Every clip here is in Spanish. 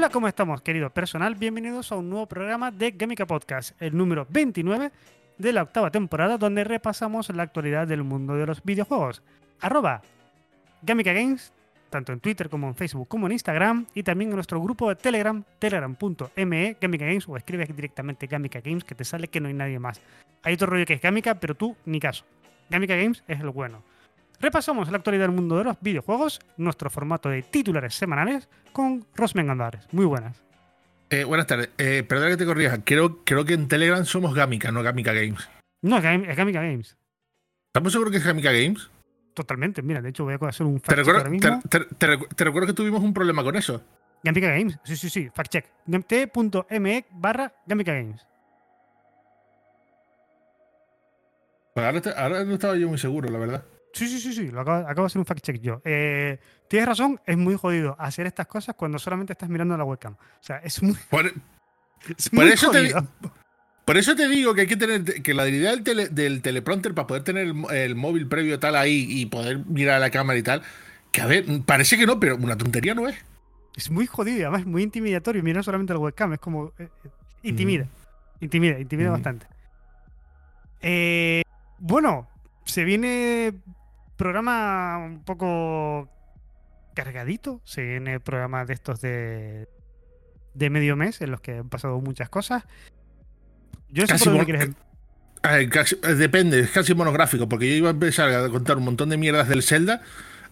Hola, ¿cómo estamos, querido personal? Bienvenidos a un nuevo programa de Gamica Podcast, el número 29 de la octava temporada, donde repasamos la actualidad del mundo de los videojuegos. Arroba Gamica Games, tanto en Twitter como en Facebook como en Instagram, y también en nuestro grupo de Telegram, telegram.me, Gamica Games, o escribes directamente Gamica Games, que te sale que no hay nadie más. Hay otro rollo que es Gamica, pero tú ni caso. Gamica Games es el bueno. Repasamos la actualidad del mundo de los videojuegos, nuestro formato de titulares semanales con Rosmen Andares. Muy buenas. Eh, buenas tardes. Eh, perdona que te corrija. Creo, creo que en Telegram somos Gamica, no Gamica Games. No, es Gam- es Gamica Games. ¿Estamos seguros que es Gamica Games? Totalmente. Mira, de hecho voy a hacer un Te fact check recuerdo, ahora mismo. te- te- te recu- te recuerdo que tuvimos un problema con eso. Gamica Games. Sí, sí, sí. Fact check. t.me barra Gamica Games. Pues ahora, ahora no estaba yo muy seguro, la verdad. Sí, sí, sí, sí. Lo acabo, acabo de hacer un fact check yo. Eh, tienes razón, es muy jodido hacer estas cosas cuando solamente estás mirando la webcam. O sea, es muy, Por, es Por muy eso te por eso te digo que hay que tener que la idea del, tele- del teleprompter para poder tener el, móvil previo tal ahí y poder mirar a la cámara y tal. Que a ver, parece que no, pero una tontería no es. Es muy jodido y además es muy intimidatorio mirar solamente la webcam. Es como. eh, eh, intimida. Intimida, intimida Mm. bastante. Eh, bueno, se viene programa un poco cargadito. Se viene programa de estos de. de medio mes en los que han pasado muchas cosas. Yo sé por dónde casi- eh, depende, es casi monográfico, porque yo iba a empezar a contar un montón de mierdas del Zelda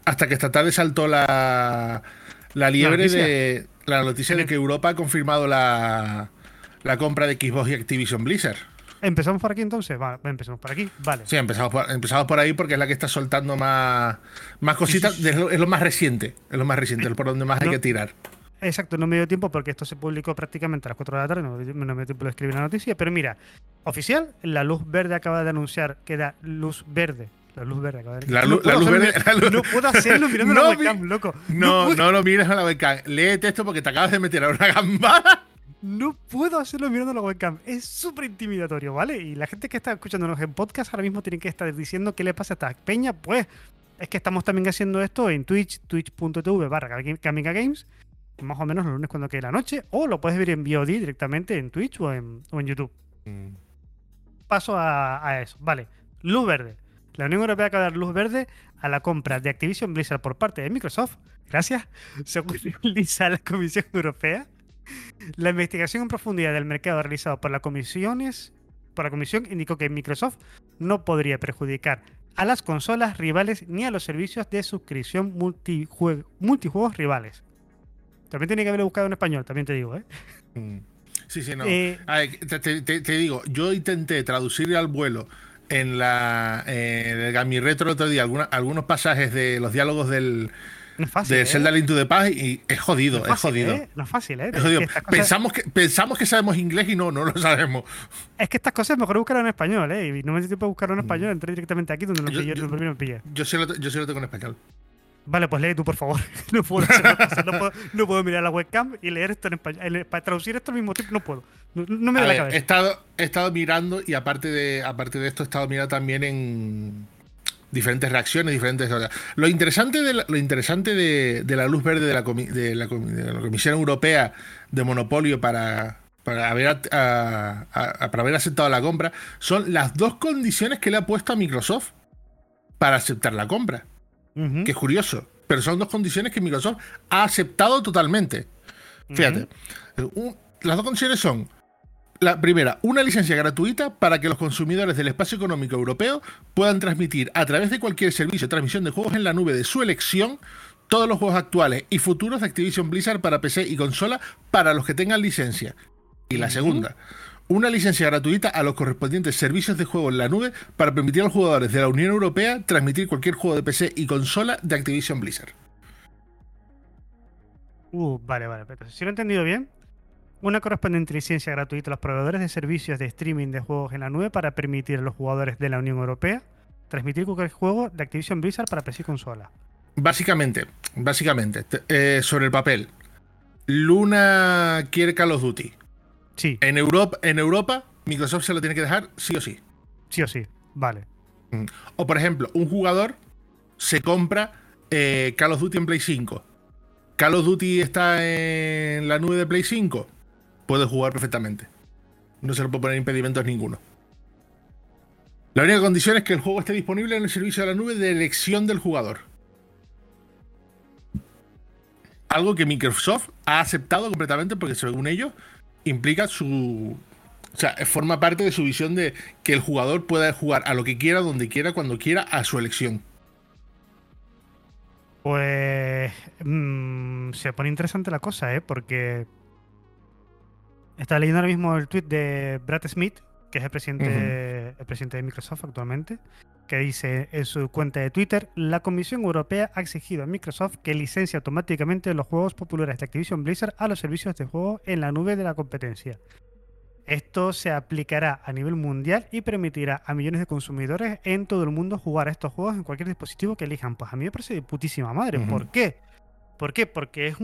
hasta que esta tarde saltó la, la liebre de la noticia de que Europa ha confirmado la, la compra de Xbox y Activision Blizzard. ¿Empezamos por aquí entonces? Vale, empezamos por aquí. Vale. Sí, empezamos por, empezamos por ahí porque es la que está soltando más, más cositas, sí, sí. Es, lo, es lo más reciente, es lo más reciente, es por donde más hay No. que tirar. Exacto, no me dio tiempo porque esto se publicó prácticamente a las 4 de la tarde, no, me dio- no me dio tiempo de escribir la noticia, pero mira, oficial, la luz verde acaba de anunciar que da luz verde. La luz verde acaba de La no luz- la luz verde- la luz- No puedo hacerlo mirando No la webcam, loco. No, no lo mires a la webcam. Lee texto porque te acabas de meter a una gambada. No puedo hacerlo mirando la webcam. Es súper intimidatorio, ¿vale? Y la gente que está escuchándonos en podcast ahora mismo tiene que estar diciendo qué le pasa a esta peña. Pues es que estamos también haciendo esto en Twitch, twitch.tv barra Games, más o menos los lunes cuando quede la noche, o lo puedes ver en VOD directamente en Twitch o en, o en YouTube. paso a, a eso. Vale, luz verde. La Unión Europea acaba de dar luz verde a la compra de Activision Blizzard por parte de Microsoft. Gracias. Según realiza la Comisión Europea, la investigación en profundidad del mercado realizado por la comisiones, por la comisión indicó que Microsoft no podría perjudicar a las consolas rivales ni a los servicios de suscripción multijue- multijuegos rivales. También tiene que haberlo buscado en español, también te digo, ¿eh? Sí, sí, no. Eh, A ver, te, te- te- te digo, yo intenté traducir al vuelo en la en Gami Retro el otro día alguna- algunos pasajes de los diálogos del, No es fácil. de ¿eh? Zelda Link to the Past y es jodido, No es, fácil, jodido. ¿eh? No es fácil, ¿eh? Es jodido. que estas cosas- Pensamos, que, pensamos que sabemos inglés y no, no lo sabemos. Es que estas cosas mejor buscarlas en español, ¿eh? Y no me dio tiempo buscarlo en español, entré directamente aquí donde lo Mm. Yo- pillé, yo- primero me pillé. Yo sí lo, yo sí lo tengo en español. Vale, pues lee tú, por favor. no puedo hacer no, puedo, no puedo mirar la webcam y leer esto en español. Para traducir esto al mismo tiempo no puedo. No, no me A da la ver, he, cabeza. estado, he estado mirando y aparte de, aparte de esto he estado mirando también en diferentes reacciones, diferentes cosas. Lo interesante de la, lo interesante de, de la luz verde de la, comi- de, la, comi- de la Comisión Europea de Monopolio para, para, haber, at- a- a- para haber aceptado la compra son las dos condiciones que le ha puesto a Microsoft para aceptar la compra. Que es curioso. Pero son dos condiciones que Microsoft ha aceptado totalmente. Fíjate. un- las dos condiciones son. La primera, una licencia gratuita para que los consumidores del espacio económico europeo puedan transmitir a través de cualquier servicio de transmisión de juegos en la nube de su elección todos los juegos actuales y futuros de Activision Blizzard para PC y consola para los que tengan licencia. Y la segunda, una licencia gratuita a los correspondientes servicios de juego en la nube para permitir a los jugadores de la Unión Europea transmitir cualquier juego de PC y consola de Activision Blizzard. Uh, vale, vale. Pero si lo he entendido bien, una correspondiente licencia gratuita a los proveedores de servicios de streaming de juegos en la nube para permitir a los jugadores de la Unión Europea transmitir cualquier juego de Activision Blizzard para PC y consola. Básicamente, básicamente, eh, sobre el papel. Luna quiere Call of Duty. Sí. En Europa, en Europa, Microsoft se lo tiene que dejar sí o sí. Sí o sí, vale. Mm. O por ejemplo, un jugador se compra eh, Call of Duty en Play 5. Call of Duty está en la nube de Play 5. Puede jugar perfectamente. No se le puede poner impedimentos ninguno. La única condición es que el juego esté disponible en el servicio de la nube de elección del jugador. Algo que Microsoft ha aceptado completamente porque según ellos implica su... O sea, forma parte de su visión de que el jugador pueda jugar a lo que quiera, donde quiera, cuando quiera, a su elección. Pues mmm, se pone interesante la cosa, ¿eh? Porque está leyendo ahora mismo el tweet de Brad Smith, que es el presidente, el presidente de Microsoft actualmente, que dice en su cuenta de Twitter, la Comisión Europea ha exigido a Microsoft que licencie automáticamente los juegos populares de Activision Blizzard a los servicios de juego en la nube de la competencia. Esto se aplicará a nivel mundial y permitirá a millones de consumidores en todo el mundo jugar a estos juegos en cualquier dispositivo que elijan. Pues a mí me parece de putísima madre. ¿Por qué? ¿Por qué? Porque es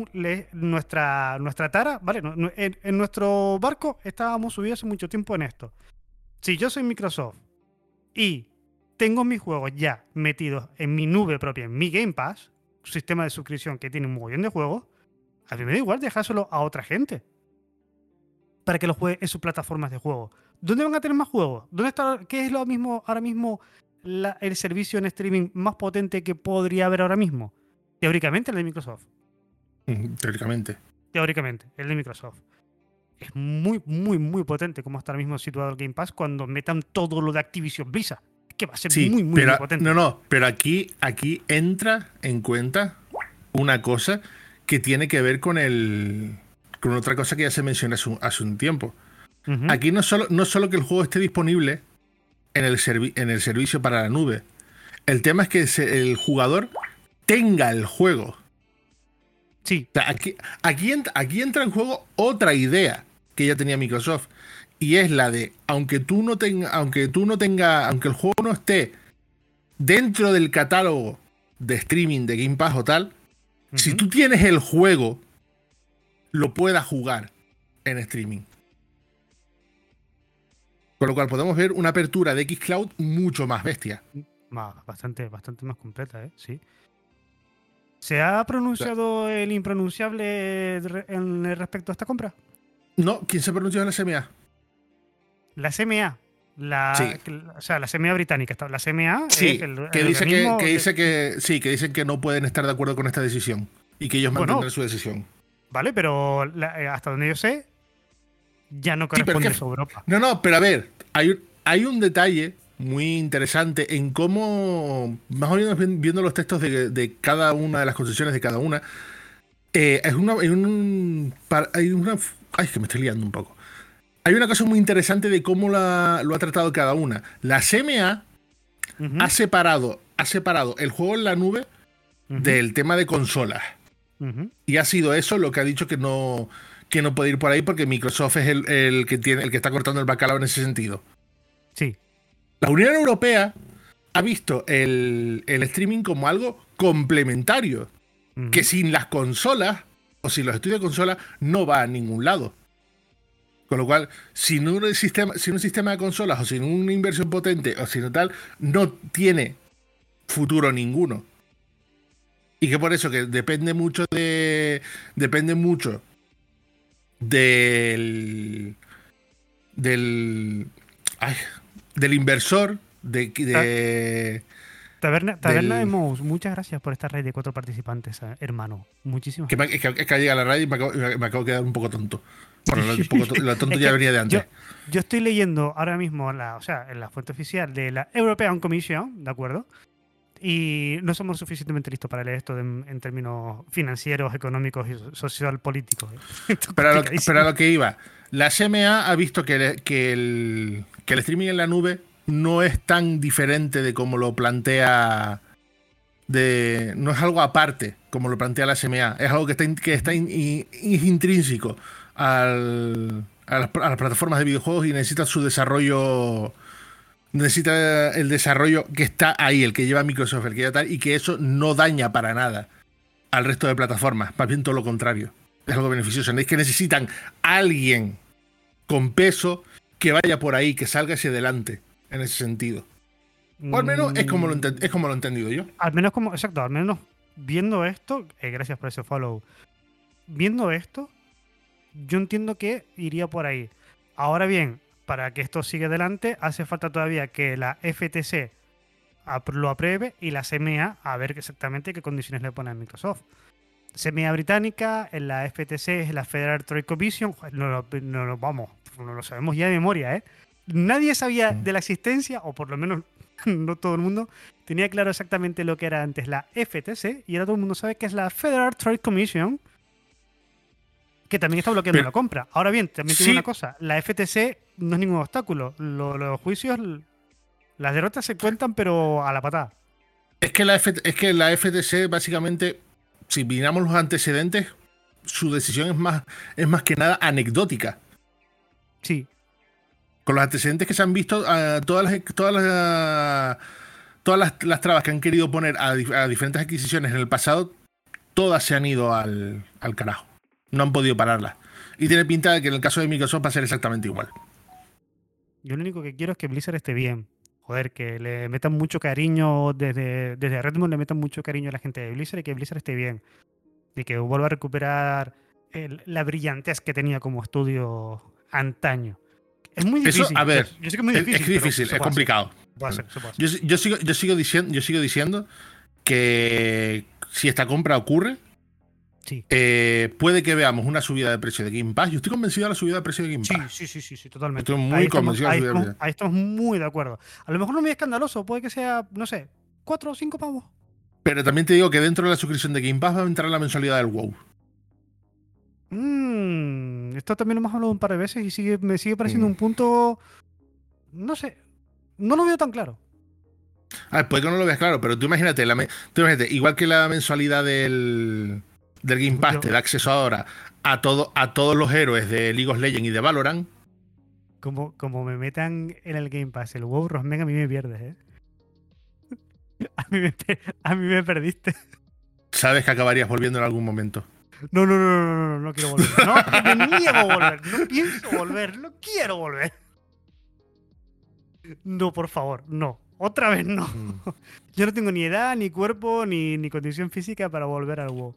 nuestra, nuestra tara, ¿vale? En, nuestro barco estábamos subidos hace mucho tiempo en esto. Si yo soy Microsoft y tengo mis juegos ya metidos en mi nube propia, en mi Game Pass, sistema de suscripción que tiene un montón de juegos, a mí me da igual dejárselo a otra gente para que lo juegue en sus plataformas de juego. ¿Dónde van a tener más juegos? ¿Dónde está, ¿Qué es lo mismo ahora mismo el servicio en streaming más potente que podría haber ahora mismo? Teóricamente el de Microsoft. Teóricamente. Teóricamente, el de Microsoft. Es muy, muy, muy potente como está ahora mismo situado el Game Pass cuando metan todo lo de Activision Blizzard. que va a ser muy, muy, muy potente. No, no, pero aquí, aquí entra en cuenta una cosa que tiene que ver con el con otra cosa que ya se mencionó hace un, tiempo. Aquí no solo, no solo que el juego esté disponible en el, en el servicio para la nube. El tema es que el jugador tenga el juego. Sí. aquí, aquí, aquí entra en juego otra idea que ya tenía Microsoft. Y es la de, aunque tú no tenga, aunque tú no tenga, aunque el juego no esté dentro del catálogo de streaming de Game Pass o tal, si tú tienes el juego, lo pueda jugar en streaming. Con lo cual podemos ver una apertura de Xcloud mucho más bestia. Bastante, bastante más completa, ¿eh? Sí. ¿Se ha pronunciado el impronunciable en respecto a esta compra? No, ¿quién se ha pronunciado en la CMA? La CMA. La, O sea, la CMA británica. La CMA sí, que, dice que, dice que sí, que dicen que no pueden estar de acuerdo con esta decisión y que ellos mantendrán su decisión. ¿vale? Pero eh, hasta donde yo sé, ya no corresponde a Europa. No, no, pero a ver, hay, hay un detalle muy interesante en cómo, más o menos viendo los textos de, cada una de las concesiones de cada una, eh, es una, hay, un, hay una... Ay, que me estoy liando un poco. Hay una cosa muy interesante de cómo lo ha tratado cada una. La CMA ha, separado, ha separado el juego en la nube del tema de consolas. Y ha sido eso lo que ha dicho que no, que no puede ir por ahí porque Microsoft es el, que tiene, el que está cortando el bacalao en ese sentido. Sí. La Unión Europea ha visto el, streaming como algo complementario, que sin las consolas o sin los estudios de consolas no va a ningún lado. Con lo cual, sin un sistema, sin un sistema de consolas o sin una inversión potente o sin tal, no tiene futuro ninguno. Y que por eso que depende mucho de. Depende mucho del. Del. Ay, del inversor. De. de Taberna, Taberna de Mouse, muchas gracias por esta red de cuatro participantes, eh, hermano. Muchísimas gracias. Que, es que, llega la radio y me acabo, de quedar un poco tonto. Bueno, lo, tonto ya venía de antes. Yo, estoy leyendo ahora mismo, la, o sea, en la fuente oficial de la European Commission, ¿de acuerdo? y no somos suficientemente listos para leer esto en términos financieros, económicos y social políticos. ¿eh? pero, a lo, que iba, La SMA ha visto que, el, streaming en la nube no es tan diferente de como lo plantea. De, no es algo aparte, como lo plantea la SMA. Es algo que está, que está intrínseco al, a, las, plataformas de videojuegos y necesita su desarrollo. Necesita el desarrollo que está ahí, el que lleva Microsoft, el que lleva tal, y que eso no daña para nada al resto de plataformas. Más bien todo lo contrario. Es algo beneficioso. Es que necesitan alguien con peso que vaya por ahí, que salga hacia adelante en ese sentido. O al menos es como lo, es como lo he entendido yo. Al menos como, exacto, al menos viendo esto, eh, gracias por ese follow. Viendo esto, yo entiendo que iría por ahí. Ahora bien, para que esto siga adelante, hace falta todavía que la FTC lo apruebe y la CMA a ver exactamente qué condiciones le pone a Microsoft. CMA británica, en la FTC es la Federal Trade Commission, no, no, vamos, no lo sabemos ya de memoria, ¿eh? Nadie sabía mm. de la existencia, o por lo menos no todo el mundo, tenía claro exactamente lo que era antes la FTC, y ahora todo el mundo sabe que es la Federal Trade Commission, que también está bloqueando la compra. Ahora bien, también tiene una cosa, la FTC no es ningún obstáculo, los, juicios, las derrotas se cuentan, pero a la patada. Es que la, es que la FTC básicamente, si miramos los antecedentes, su decisión es más, es más que nada anecdótica. Sí, con los antecedentes que se han visto, todas las, todas las, todas las, trabas que han querido poner a, diferentes adquisiciones en el pasado, todas se han ido al, carajo. No han podido pararlas. Y tiene pinta de que en el caso de Microsoft va a ser exactamente igual. Yo lo único que quiero es que Blizzard esté bien. Joder, que le metan mucho cariño desde, desde Redmond, le metan mucho cariño a la gente de Blizzard y que Blizzard esté bien. Y que vuelva a recuperar la brillantez que tenía como estudio antaño. Es muy difícil. a ver, yo sé que es muy difícil. Es, difícil, es complicado. Yo, sigo, yo, sigo diciendo, yo sigo diciendo que si esta compra ocurre, eh, puede que veamos una subida de precio de Game Pass. Yo estoy convencido de la subida de precio de Game Pass. Sí, sí, sí, sí, totalmente. Estoy muy convencido de la subida de precio. Ahí estamos muy de acuerdo. A lo mejor no muy escandaloso, puede que sea, no sé, cuatro o cinco pavos. Pero también te digo que dentro de la suscripción de Game Pass va a entrar la mensualidad del WoW. Mmm, esto también lo hemos hablado un par de veces y sigue, me sigue pareciendo mm. un punto. No sé. No lo veo tan claro. A ver, puede que no lo veas claro, pero tú imagínate, igual que la mensualidad del, del Game Pass te da acceso ahora a, todo, a todos los héroes de League of Legends y de Valorant. Como, como me metan en el Game Pass el WoW Rosmen, a mí me pierdes, ¿eh? A mí me, a mí me perdiste. Sabes que acabarías volviendo en algún momento. No, no, no, no, no, no, quiero volver. No, me niego a volver. No pienso volver. No quiero volver. No, por favor, no. Otra vez no. Mm. Yo no tengo ni edad, ni cuerpo, ni, ni condición física para volver al WoW.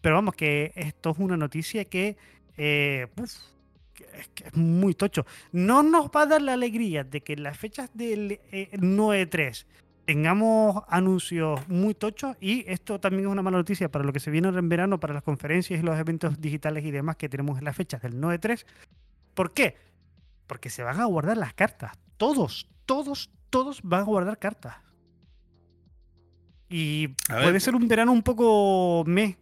Pero vamos, que esto es una noticia que, eh, es, que es, muy tocho. No nos va a dar la alegría de que las fechas del eh, 9-3 tengamos anuncios muy tochos y esto también es una mala noticia para lo que se viene en verano, para las conferencias y los eventos digitales y demás que tenemos en las fechas del 9-3. ¿Por qué? Porque se van a guardar las cartas. Todos, todos, todos van a guardar cartas. Y puede ser un verano un poco me.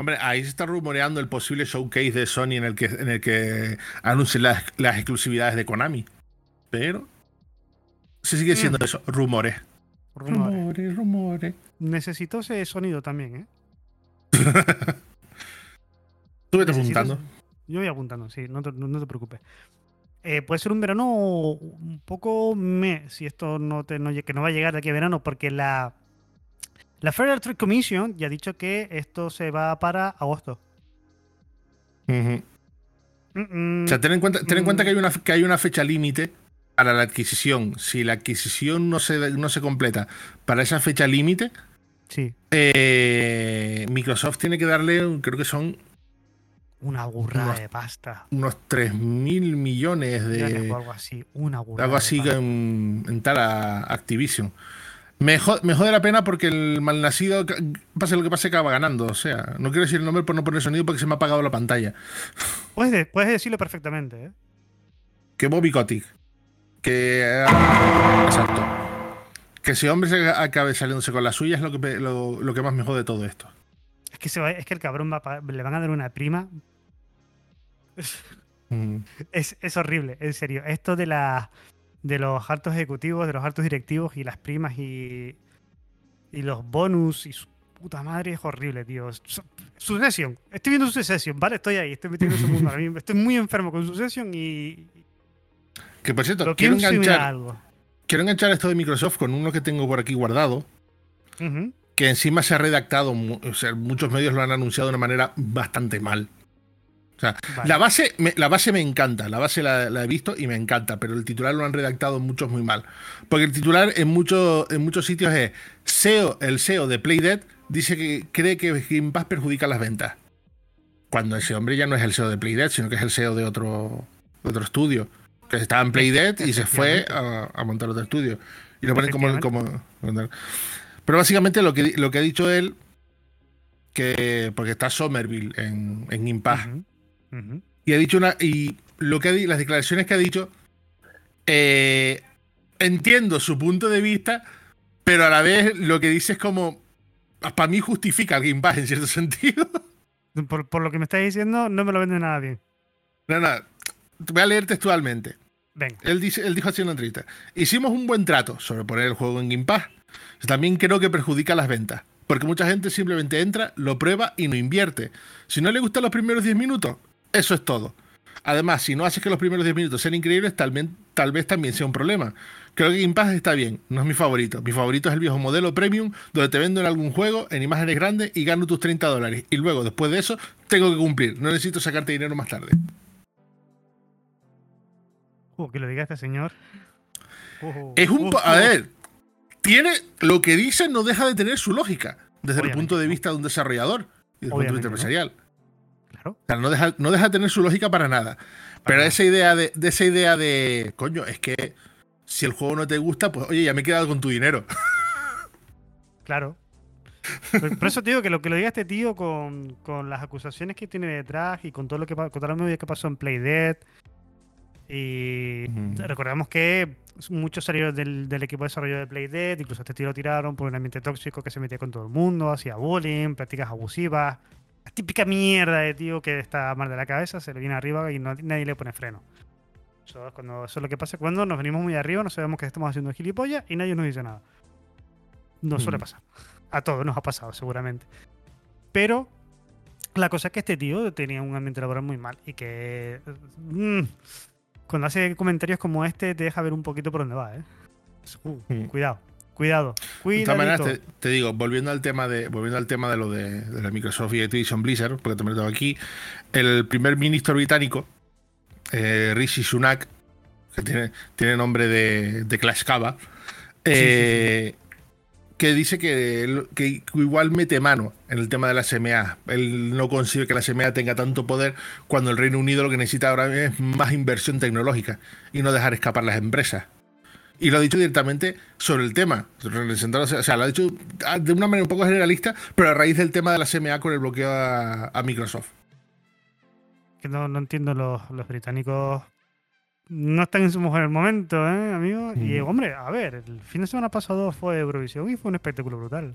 Hombre, ahí se está rumoreando el posible showcase de Sony en el que, en el que anuncien las, las exclusividades de Konami. Pero se sigue siendo mm. eso, rumores. Rumores, rumores. Necesito ese sonido también, ¿eh? Tú vete apuntando. Yo voy apuntando, sí, no te, preocupes. Eh, puede ser un verano un poco me, si esto no, te, que no va a llegar de aquí a verano, porque la, la Federal Trade Commission ya ha dicho que esto se va para agosto. o sea, ten en cuenta, ten en cuenta que, hay una, que hay una fecha límite para la adquisición, si la adquisición no se, no se completa para esa fecha límite, sí. Eh, Microsoft tiene que darle, creo que son... Una burrada de pasta. Unos 3 mil millones de... algo así, una burrada. Algo así En, tal Activision. Me, jode la pena porque el malnacido, pase lo que pase, acaba ganando. O sea, no quiero decir el nombre por no poner sonido porque se me ha apagado la pantalla. Puedes, puedes decirlo perfectamente, ¿eh? Que Bobby Kotick que. Exacto. Que ese hombre se acabe saliéndose con la suya es lo que, lo, que más me jode de todo esto. Es que, se es que el cabrón va le van a dar una prima. Mm. Es, es horrible, en serio. Esto de la de los altos ejecutivos, de los altos directivos y las primas y, y los bonus y su puta madre es horrible, tío. Su- Succession. Estoy viendo Succession, ¿vale? Estoy ahí, estoy metido en ese mundo ahora mismo. Estoy muy enfermo con Succession y Que por cierto, quiero enganchar, algo. quiero enganchar esto de Microsoft con uno que tengo por aquí guardado, que encima se ha redactado, o sea, muchos medios lo han anunciado de una manera bastante mal. O sea, Vale. la, base, me, la base me encanta, la base la, la he visto y me encanta, pero el titular lo han redactado muchos muy mal. Porque el titular en, muchos en muchos sitios es SEO, el SEO de Playdead dice que cree que Game Pass perjudica las ventas. Cuando ese hombre ya no es el SEO de Playdead, sino que es el SEO de otro, de otro estudio. Que estaba en Playdead y se fue a, a montar otro estudio. Y lo ponen como, como. Pero básicamente lo que, lo que ha dicho él, que. Porque está Somerville en, en Game Pass. Y ha dicho una. Y lo que ha las declaraciones que ha dicho. eh, entiendo su punto de vista, pero a la vez lo que dice es como. Para mí justifica el Game Pass en cierto sentido. Por, por lo que me estás diciendo, no me lo vende nada bien. no, no. Voy a leer textualmente. Venga. Él, dice, él dijo así en una entrevista: Hicimos un buen trato sobre poner el juego en Game Pass. También creo que perjudica las ventas. Porque mucha gente simplemente entra, lo prueba y no invierte. Si no le gustan los primeros 10 minutos, eso es todo. Además, si no haces que los primeros 10 minutos sean increíbles, tal vez, tal vez también sea un problema. Creo que Game Pass está bien, no es mi favorito. Mi favorito es el viejo modelo premium, donde te vendo en algún juego en imágenes grandes y gano tus 30 dólares. Y luego, después de eso, tengo que cumplir. No necesito sacarte dinero más tarde. Uh, que lo diga este señor. Es un. A ver, tiene. Lo que dice no deja de tener su lógica, desde el punto de vista de un desarrollador y desde el punto de vista empresarial. Claro. O sea, no deja, no deja de tener su lógica para nada. Pero nada. esa idea de, de esa idea de. Coño, es que si el juego no te gusta, pues oye, ya me he quedado con tu dinero. Claro. Por, por eso te digo que lo que lo diga este tío con, con las acusaciones que tiene detrás y con todo lo que con toda la movida que pasó en Playdead. Y Ujú. recordemos que muchos salieron del, del equipo de desarrollo de Playdead, incluso este tío lo tiraron por un ambiente tóxico que se metía con todo el mundo, hacía bullying, prácticas abusivas. La típica mierda de tío que está mal de la cabeza, se le viene arriba y no- nadie le pone freno. Eso es, cuando, eso es lo que pasa cuando nos venimos muy arriba, no sabemos que estamos haciendo gilipollas y nadie nos dice nada. No suele Mm. pasar. A todos nos ha pasado, seguramente. Pero la cosa es que este tío tenía un ambiente laboral muy mal y que mm, cuando hace comentarios como este te deja ver un poquito por dónde va, ¿eh? Uh, Mm. Cuidado, cuidado, De todas maneras, te, te digo, volviendo al tema de volviendo al tema de lo de, de la Microsoft y Activision Blizzard, porque lo tengo aquí, el primer ministro británico, eh, Rishi Sunak, que tiene, tiene nombre de, de Clash Cava, eh, que dice que, que igual mete mano en el tema de la SMA. Él no consigue que la SMA tenga tanto poder cuando el Reino Unido lo que necesita ahora es más inversión tecnológica y no dejar escapar las empresas. Y lo ha dicho directamente sobre el tema. O sea, lo ha dicho ah, de una manera un poco generalista, pero a raíz del tema de la SMA con el bloqueo a, a Microsoft. Que no, no entiendo, los, los británicos no están en su mejor momento, ¿eh, amigo? Y, Mm. hombre, a ver, el fin de semana pasado fue Eurovisión y fue un espectáculo brutal.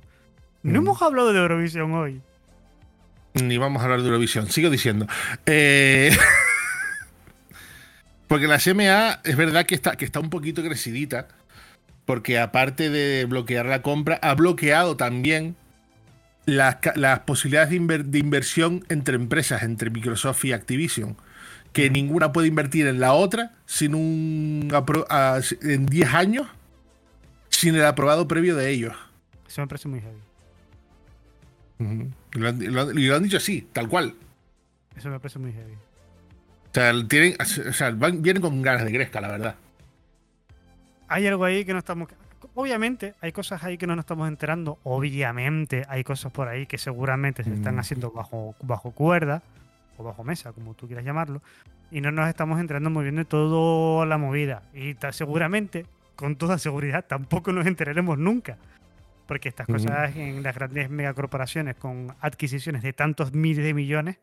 No Mm. hemos hablado de Eurovisión hoy. Ni vamos a hablar de Eurovisión, sigo diciendo. Eh, porque la SMA es verdad que está, que está un poquito crecidita, porque aparte de bloquear la compra, ha bloqueado también las, las posibilidades de, inver- de inversión entre empresas, entre Microsoft y Activision. Que ninguna puede invertir en la otra sin un en 10 años sin el aprobado previo de ellos. Eso me parece muy heavy. Lo han- y lo han dicho así, tal cual. Eso me parece muy heavy. O sea, tienen, o sea, van- vienen con ganas de gresca, la verdad. Hay algo ahí que no estamos. Obviamente, hay cosas ahí que no nos estamos enterando. Obviamente, hay cosas por ahí que seguramente se están Mm. haciendo bajo, bajo cuerda o bajo mesa, como tú quieras llamarlo. Y no nos estamos enterando muy bien de toda la movida. Y seguramente, con toda seguridad, tampoco nos enteraremos nunca. Porque estas cosas en las grandes megacorporaciones con adquisiciones de tantos miles de millones,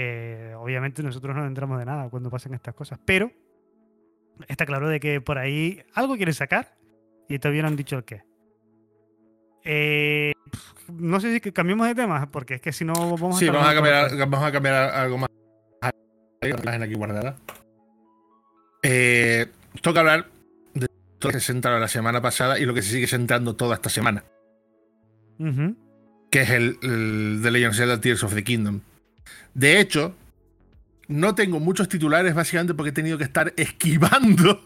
eh, obviamente nosotros no entramos de nada cuando pasan estas cosas. Pero está claro de que por ahí algo quieren sacar y todavía no han dicho el qué. Eh, no sé si que cambiemos de tema, porque es que si no vamos Sí, estar vamos a cambiar, vamos a cambiar algo más. Aquí guardada. Eh, toca hablar de lo que se sentaron la semana pasada y lo que se sigue sentando toda esta semana. Que es el, el The Legend of Zelda Tears of the Kingdom. De hecho, no tengo muchos titulares básicamente porque he tenido que estar esquivando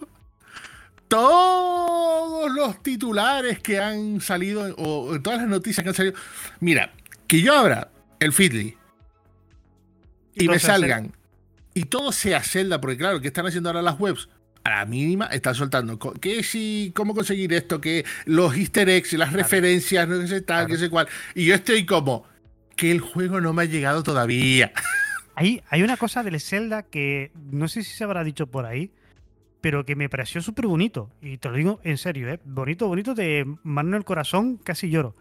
todos los titulares que han salido o todas las noticias que han salido. Mira, que yo abra el Feedly y, me salgan y todo sea Zelda, porque claro, ¿qué están haciendo ahora las webs? A la mínima están soltando. ¿Qué si, cómo conseguir esto? Que los easter eggs, las referencias, no sé tal, Claro. que sé cuál. Y yo estoy como, que el juego no me ha llegado todavía. Hay, hay una cosa del Zelda que no sé si se habrá dicho por ahí, pero que me pareció súper bonito. Y te lo digo en serio, ¿eh? Bonito, bonito, de mano en el corazón, casi lloro.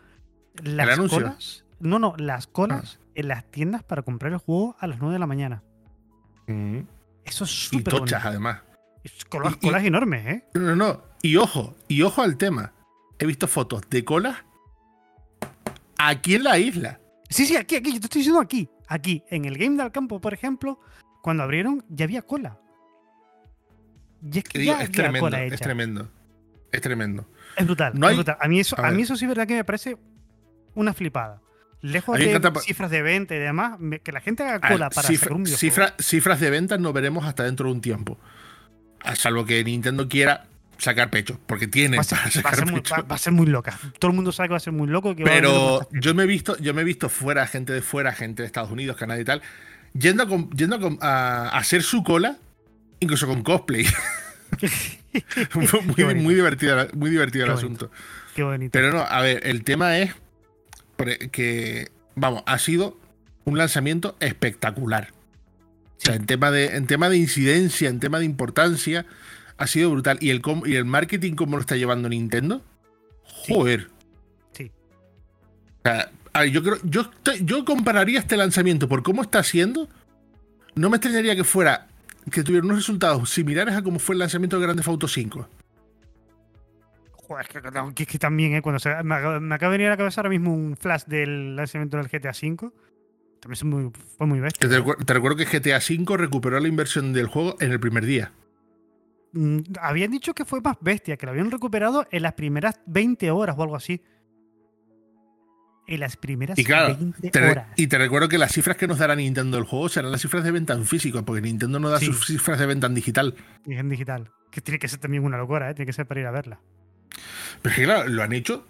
Las colas. No, no, las colas en las tiendas para comprar el juego a las 9 de la mañana. Eso es Y súper tochas, bonito. además. Es Colas, Y- y- colas enormes, ¿eh? No, no, no. Y ojo, y ojo al tema. He visto fotos de colas aquí en la isla. Sí, sí, aquí, aquí, yo te estoy diciendo aquí. Aquí, en el Game del Campo, por ejemplo, cuando abrieron ya había cola. Y es Que digo, ya es había tremendo, cola es hecha. tremendo. Es tremendo. Es brutal, No es hay- brutal. A mí, eso, a a, mí eso sí es verdad que me parece una flipada. Lejos de encanta cifras de venta y demás, que la gente haga cola ver, para cifra- sacar un videojuego. cifra- cifras de ventas no veremos hasta dentro de un tiempo. A salvo que Nintendo quiera sacar pecho, porque tiene va, a ser, para va ser muy, pecho. va- va a ser muy loca. Todo el mundo sabe que va a ser muy loco. Que va a haber Pero yo me he visto, yo me he visto fuera, gente de fuera, gente de Estados Unidos, Canadá y tal, yendo a, yendo a hacer su cola, incluso con cosplay. Muy, divertido, muy divertido Qué el bonito. asunto. Qué bonito. Pero no, a ver, el tema es que, vamos, ha sido un lanzamiento espectacular. O sea, en tema, de, en tema de incidencia, en tema de importancia, ha sido brutal. Y el, y el marketing, como lo está llevando Nintendo, joder. Sí. O sea, a ver, yo creo, yo, yo compararía este lanzamiento por cómo está haciendo. No me extrañaría que fuera, que tuviera unos resultados similares a como fue el lanzamiento de Grand Theft Auto 5. Joder, es que, que- que también, ¿eh? Cuando se- me, acaba, me acaba de venir a la cabeza ahora mismo un flash del lanzamiento del GTA V. También muy- fue muy bestia. Te recuerdo que GTA V recuperó la inversión del juego en el primer día. Mm, Habían dicho que fue más bestia, que lo habían recuperado en las primeras 20 horas o algo así. En las primeras Y claro, 20 Te horas. y te recuerdo que las cifras que nos dará Nintendo del juego serán las cifras de venta en físico, porque Nintendo no da Sí. sus cifras de venta en digital. Y en digital. Que tiene que ser también una locura, ¿eh? Tiene que ser para ir a verla. Pero es que claro, lo han hecho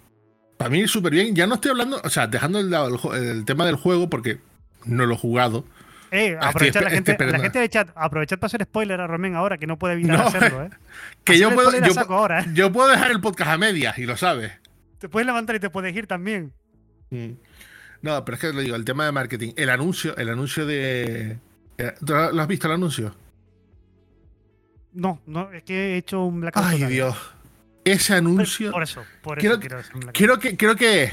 para mí súper bien. Ya no estoy hablando, o sea, dejando el, el el tema del juego, porque no lo he jugado. Eh, aprovechad la gente, la gente de chat, aprovechad para hacer spoiler a Romen ahora, que no puede evitar No, hacerlo, ¿eh? Que yo puedo, yo, ahora, ¿eh? yo puedo dejar el podcast a medias, y lo sabes. Te puedes levantar y te puedes ir también. No, pero es que le digo, el tema de marketing, el anuncio, el anuncio de. eh, ¿tú ¿Lo has visto el anuncio? No, no, es que he hecho un blackout. Ay, total. Dios. Ese anuncio. Por eso, por Quiero eso quiero hacer un blackout. Creo que, creo que es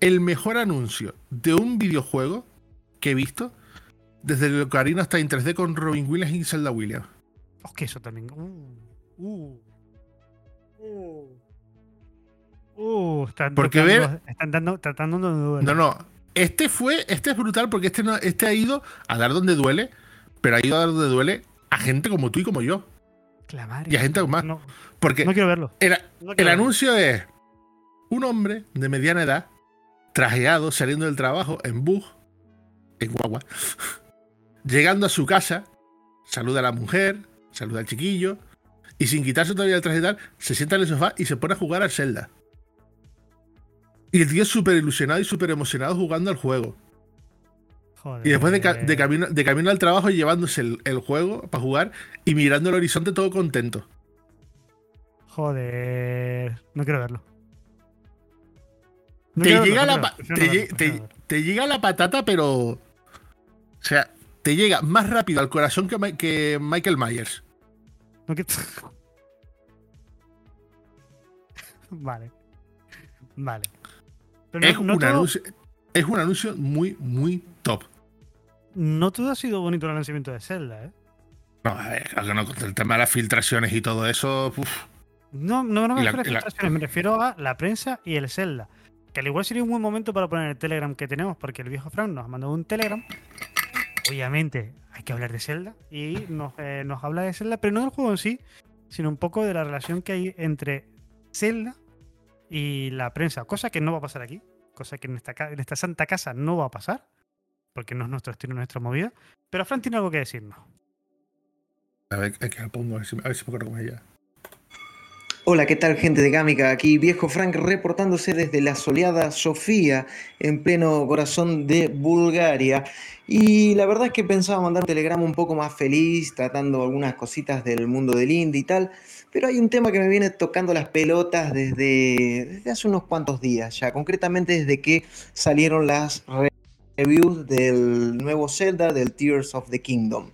el mejor anuncio de un videojuego que he visto desde el Ocarina hasta en 3D con Robin Williams y Zelda Williams. Oh, que eso también. Uh, uh, uh. Uh, están Porque ver- están dando, tratando de duelo. No, no. Este fue, este es brutal porque este, no, este ha ido a dar donde duele, pero ha ido a dar donde duele a gente como tú y como yo. La madre Y a gente más. No, Porque no quiero verlo. el, No el verlo. anuncio es un hombre de mediana edad, trajeado, saliendo del trabajo en bus, en guagua, llegando a su casa, saluda a la mujer, saluda al chiquillo, y sin quitarse todavía el traje y tal, se sienta en el sofá y se pone a jugar al Zelda. Y el tío es súper ilusionado y súper emocionado jugando al juego. Joder. Y después de, ca- de camino, de camino al trabajo llevándose el, el juego para jugar y mirando el horizonte todo contento. Joder. No quiero verlo. No te, quiero llega verlo, la, pa- prefiero te, no lle- verlo, te- prefiero no verlo. te llega la patata, pero. O sea, te llega más rápido al corazón que, Ma- que Michael Myers. Vale. Vale. Pero Es, no, no un todo, anuncio, es un anuncio muy, muy top. no todo ha sido bonito el lanzamiento de Zelda, ¿eh? No, a ver, claro que no, con el tema de las filtraciones y todo eso. uf. No, no, no me refiero a y la- filtraciones, me refiero a la prensa y el Zelda. Que al igual sería un buen momento para poner el Telegram que tenemos, porque el viejo Frank nos ha mandado un Telegram obviamente hay que hablar de Zelda y nos, eh, nos habla de Zelda, pero no del juego en sí, sino un poco de la relación que hay entre Zelda y la prensa, cosa que no va a pasar aquí, cosa que en esta, en esta santa casa no va a pasar, porque no es nuestro estilo, nuestra movida, pero Fran tiene algo que decirnos. A ver, es que la a ver si, me acuerdo es ella. Hola, ¿qué tal gente de Gámica? Aquí viejo Frank reportándose desde la soleada Sofía, en pleno corazón de Bulgaria. Y la verdad es que pensaba mandar un telegrama un poco más feliz, tratando algunas cositas del mundo del indie y tal. Pero hay un tema que me viene tocando las pelotas desde, desde hace unos cuantos días ya, concretamente desde que salieron las re- reviews del nuevo Zelda, del Tears of the Kingdom.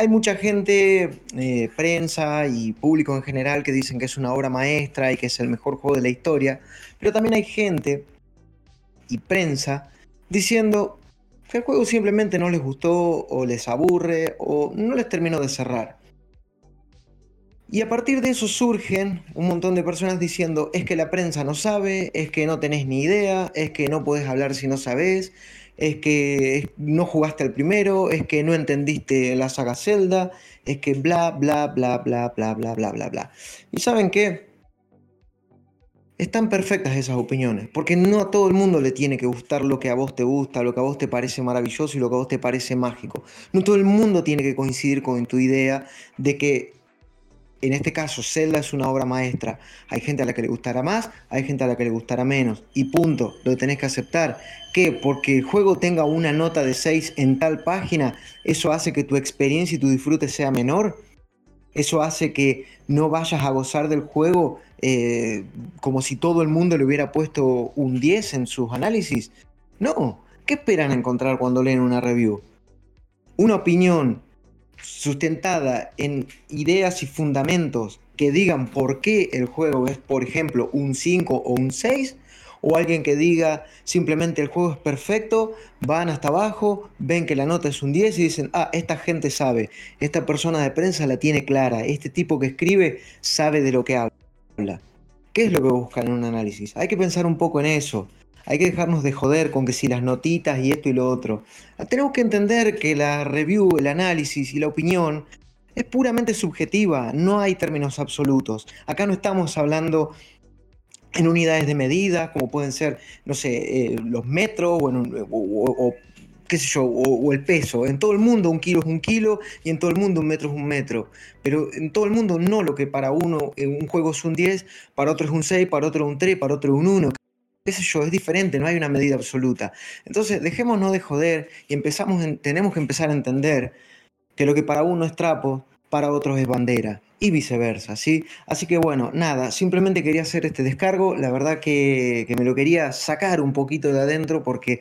Hay mucha gente, eh, prensa y público en general, que dicen que es una obra maestra y que es el mejor juego de la historia, pero también hay gente y prensa diciendo que el juego simplemente no les gustó o les aburre o no les terminó de cerrar. Y a partir de eso surgen un montón de personas diciendo es que la prensa no sabe, es que no tenés ni idea, es que no podés hablar si no sabés, es que no jugaste al primero, es que no entendiste la saga Zelda, es que bla, bla, bla, bla, bla, bla, bla, bla, bla. ¿Y saben qué? Están perfectas esas opiniones, porque no a todo el mundo le tiene que gustar lo que a vos te gusta, lo que a vos te parece maravilloso y lo que a vos te parece mágico. No todo el mundo tiene que coincidir con tu idea de que, en este caso, Zelda es una obra maestra. Hay gente a la que le gustará más, hay gente a la que le gustará menos, y punto, lo tenés que aceptar. ¿Qué? Porque el juego tenga una nota de 6 en tal página, ¿eso hace que tu experiencia y tu disfrute sea menor? ¿Eso hace que no vayas a gozar del juego eh, como si todo el mundo le hubiera puesto un 10 en sus análisis? No. ¿Qué esperan encontrar cuando leen una review? Una opinión sustentada en ideas y fundamentos que digan por qué el juego es, por ejemplo, un 5 o un 6, o alguien que diga simplemente el juego es perfecto, van hasta abajo, ven que la nota es un 10 y dicen, ah, esta gente sabe, esta persona de prensa la tiene clara, este tipo que escribe sabe de lo que habla. ¿Qué es lo que buscan en un análisis? Hay que pensar un poco en eso. Hay que dejarnos de joder con que si las notitas y esto y lo otro. Tenemos que entender que la review, el análisis y la opinión es puramente subjetiva, no hay términos absolutos. Acá no estamos hablando en unidades de medida, como pueden ser, no sé, eh, los metros o, en un- o- qué sé yo, o, el peso. En todo el mundo un kilo es un kilo y en todo el mundo un metro es un metro. Pero en todo el mundo no lo que para uno en un juego es un 10, para otro es un 6, para otro un 3, para otro un 1. Qué sé yo, es diferente, no hay una medida absoluta. Entonces, dejémonos de joder y empezamos en- tenemos que empezar a entender que lo que para uno es trapo, para otros es bandera y viceversa, ¿sí? Así que bueno, nada, simplemente quería hacer este descargo, la verdad que, que me lo quería sacar un poquito de adentro porque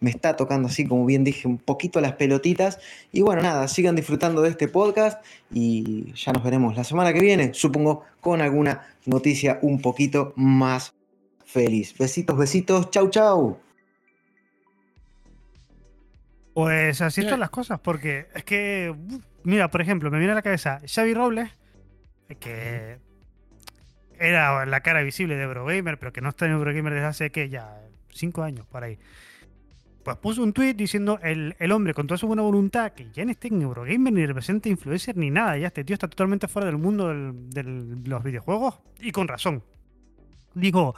me está tocando así, como bien dije, un poquito las pelotitas y bueno, nada, sigan disfrutando de este podcast y ya nos veremos la semana que viene, supongo, con alguna noticia un poquito más feliz. Besitos, besitos, chau, chau. Pues así están las cosas, porque es que, mira, por ejemplo, me viene a la cabeza Xavi Robles, que era la cara visible de Eurogamer, pero que no está en Eurogamer desde hace que ya cinco años por ahí. Pues puso un tweet diciendo el, el hombre con toda su buena voluntad, que ya no esté en Eurogamer ni representa influencer ni nada, ya este tío está totalmente fuera del mundo del- del- de los videojuegos y con razón. Digo,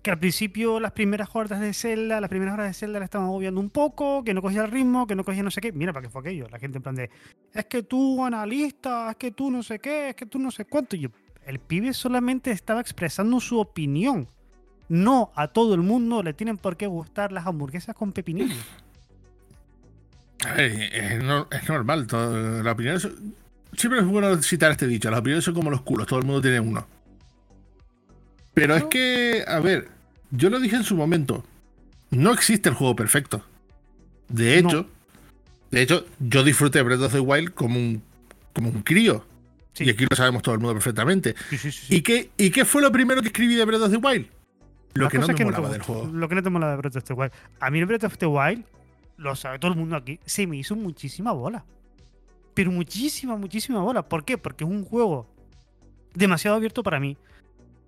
que al principio las primeras horas de Zelda, las primeras horas de Zelda la estaban agobiando un poco, que no cogía el ritmo, que no cogía no sé qué. Mira, ¿para qué fue aquello? La gente en plan de, es que tú analista, es que tú no sé qué, es que tú no sé cuánto. Yo, el pibe solamente estaba expresando su opinión. No a todo el mundo le tienen por qué gustar las hamburguesas con pepinillo. Es, no- es normal. todo- la opinión es- siempre es bueno citar este dicho. Las opiniones son como los culos, todo el mundo tiene uno. Pero es que, a ver, yo lo dije en su momento. No existe el juego perfecto. De No. hecho, de hecho, yo disfruté de Breath of the Wild como un, como un crío. Sí. Y aquí lo sabemos todo el mundo perfectamente. Sí, sí. ¿Y qué, ¿Y qué fue lo primero que escribí de Breath of the Wild? Lo que no me te molaba del juego. Lo que no te mola de Breath of the Wild. A mí el Breath of the Wild, lo sabe todo el mundo aquí, se me hizo muchísima bola. Pero muchísima, muchísima bola. ¿Por qué? Porque es un juego demasiado abierto para mí.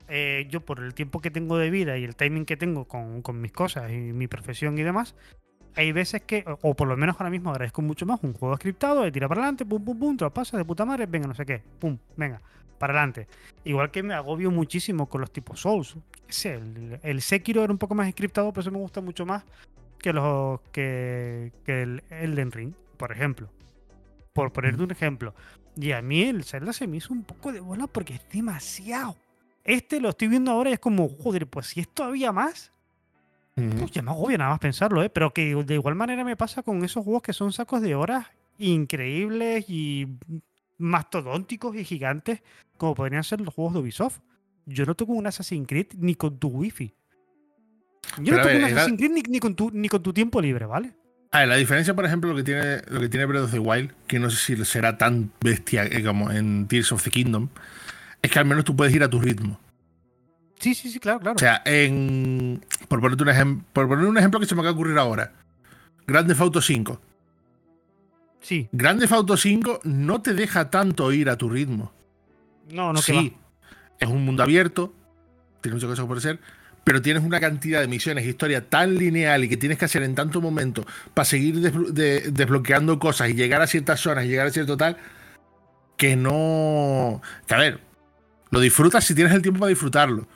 Eh, yo por el tiempo que tengo de vida y el timing que tengo con, con mis cosas y mi profesión y demás, hay veces que, o, o por lo menos ahora mismo agradezco mucho más un juego scriptado, de tira para adelante, pum, pum, pum, pasas de puta madre, venga, no sé qué, pum, venga, para adelante. Igual que me agobio muchísimo con los tipos Souls. Sí, el, el Sekiro era un poco más scriptado, pero eso me gusta mucho más que los que, que el Elden Ring, por ejemplo. Por ponerte un ejemplo. Y a mí el Zelda se me hizo un poco de bola porque es demasiado. Este lo estoy viendo ahora y es como, joder, pues si es todavía más, pues ya me agobia nada más pensarlo, ¿eh? Pero que de igual manera me pasa con esos juegos que son sacos de horas increíbles y mastodónticos y gigantes, como podrían ser los juegos de Ubisoft. Yo no tengo un Assassin's Creed ni con tu wifi. Yo Pero no ver, un era- Assassin's Creed ni, ni con tu, ni con tu tiempo libre, ¿vale? A ver, la diferencia, por ejemplo, lo que tiene, lo que tiene Breath of the Wild, que no sé si será tan bestia eh, como en Tears of the Kingdom, es que al menos tú puedes ir a tu ritmo. Sí, sí, sí, claro, claro. O sea, en. Por ponerte un. Por poner un ejemplo que se me acaba de ocurrir ahora. Grand Theft Auto 5. sí, Grand Theft Auto 5 no te deja tanto ir a tu ritmo. no, no, sí, es un mundo abierto, tiene muchas cosas por hacer, pero tienes una cantidad de misiones, historia tan lineal y que tienes que hacer en tanto momento para seguir desblo- de- desbloqueando cosas y llegar a ciertas zonas y llegar a cierto tal, que no. Que a ver, lo disfrutas si tienes el tiempo para disfrutarlo.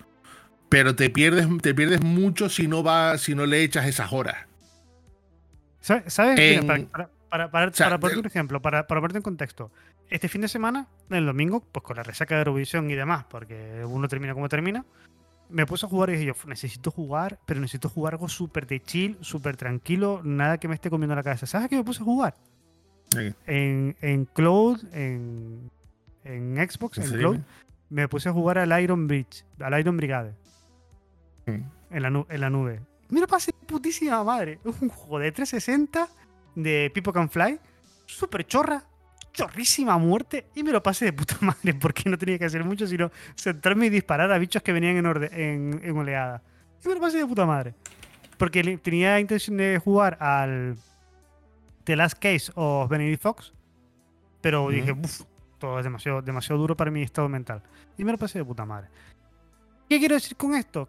Pero te pierdes, te pierdes mucho si no vas, si no le echas esas horas. ¿Sabes? En- para, para, para, sea, para ponerte un ejemplo, para, para ponerte en contexto. Este fin de semana, el domingo, pues con la resaca de Eurovisión y demás, porque uno termina como termina, me puse a jugar y dije yo, necesito jugar, pero necesito jugar algo súper de chill, súper tranquilo, nada que me esté comiendo la cabeza. ¿Sabes a qué me puse a jugar? En, en Cloud, en, en Xbox, ¿en? Cloud, me puse a jugar al Iron Bridge, al Iron Brigade, Mm. en la, en la nube. Mira, pasé putísima madre. Es un juego de 360 de People Can Fly, súper chorra, chorrísima muerte, y me lo pasé de puta madre porque no tenía que hacer mucho, sino sentarme y disparar a bichos que venían en, orde- en, en oleada. Y me lo pasé de puta madre. Porque tenía intención de jugar al The Last Case of Benedict Fox, pero Ujú. dije, uff, todo es demasiado, demasiado duro para mi estado mental. Y me lo pasé de puta madre. ¿Qué quiero decir con esto?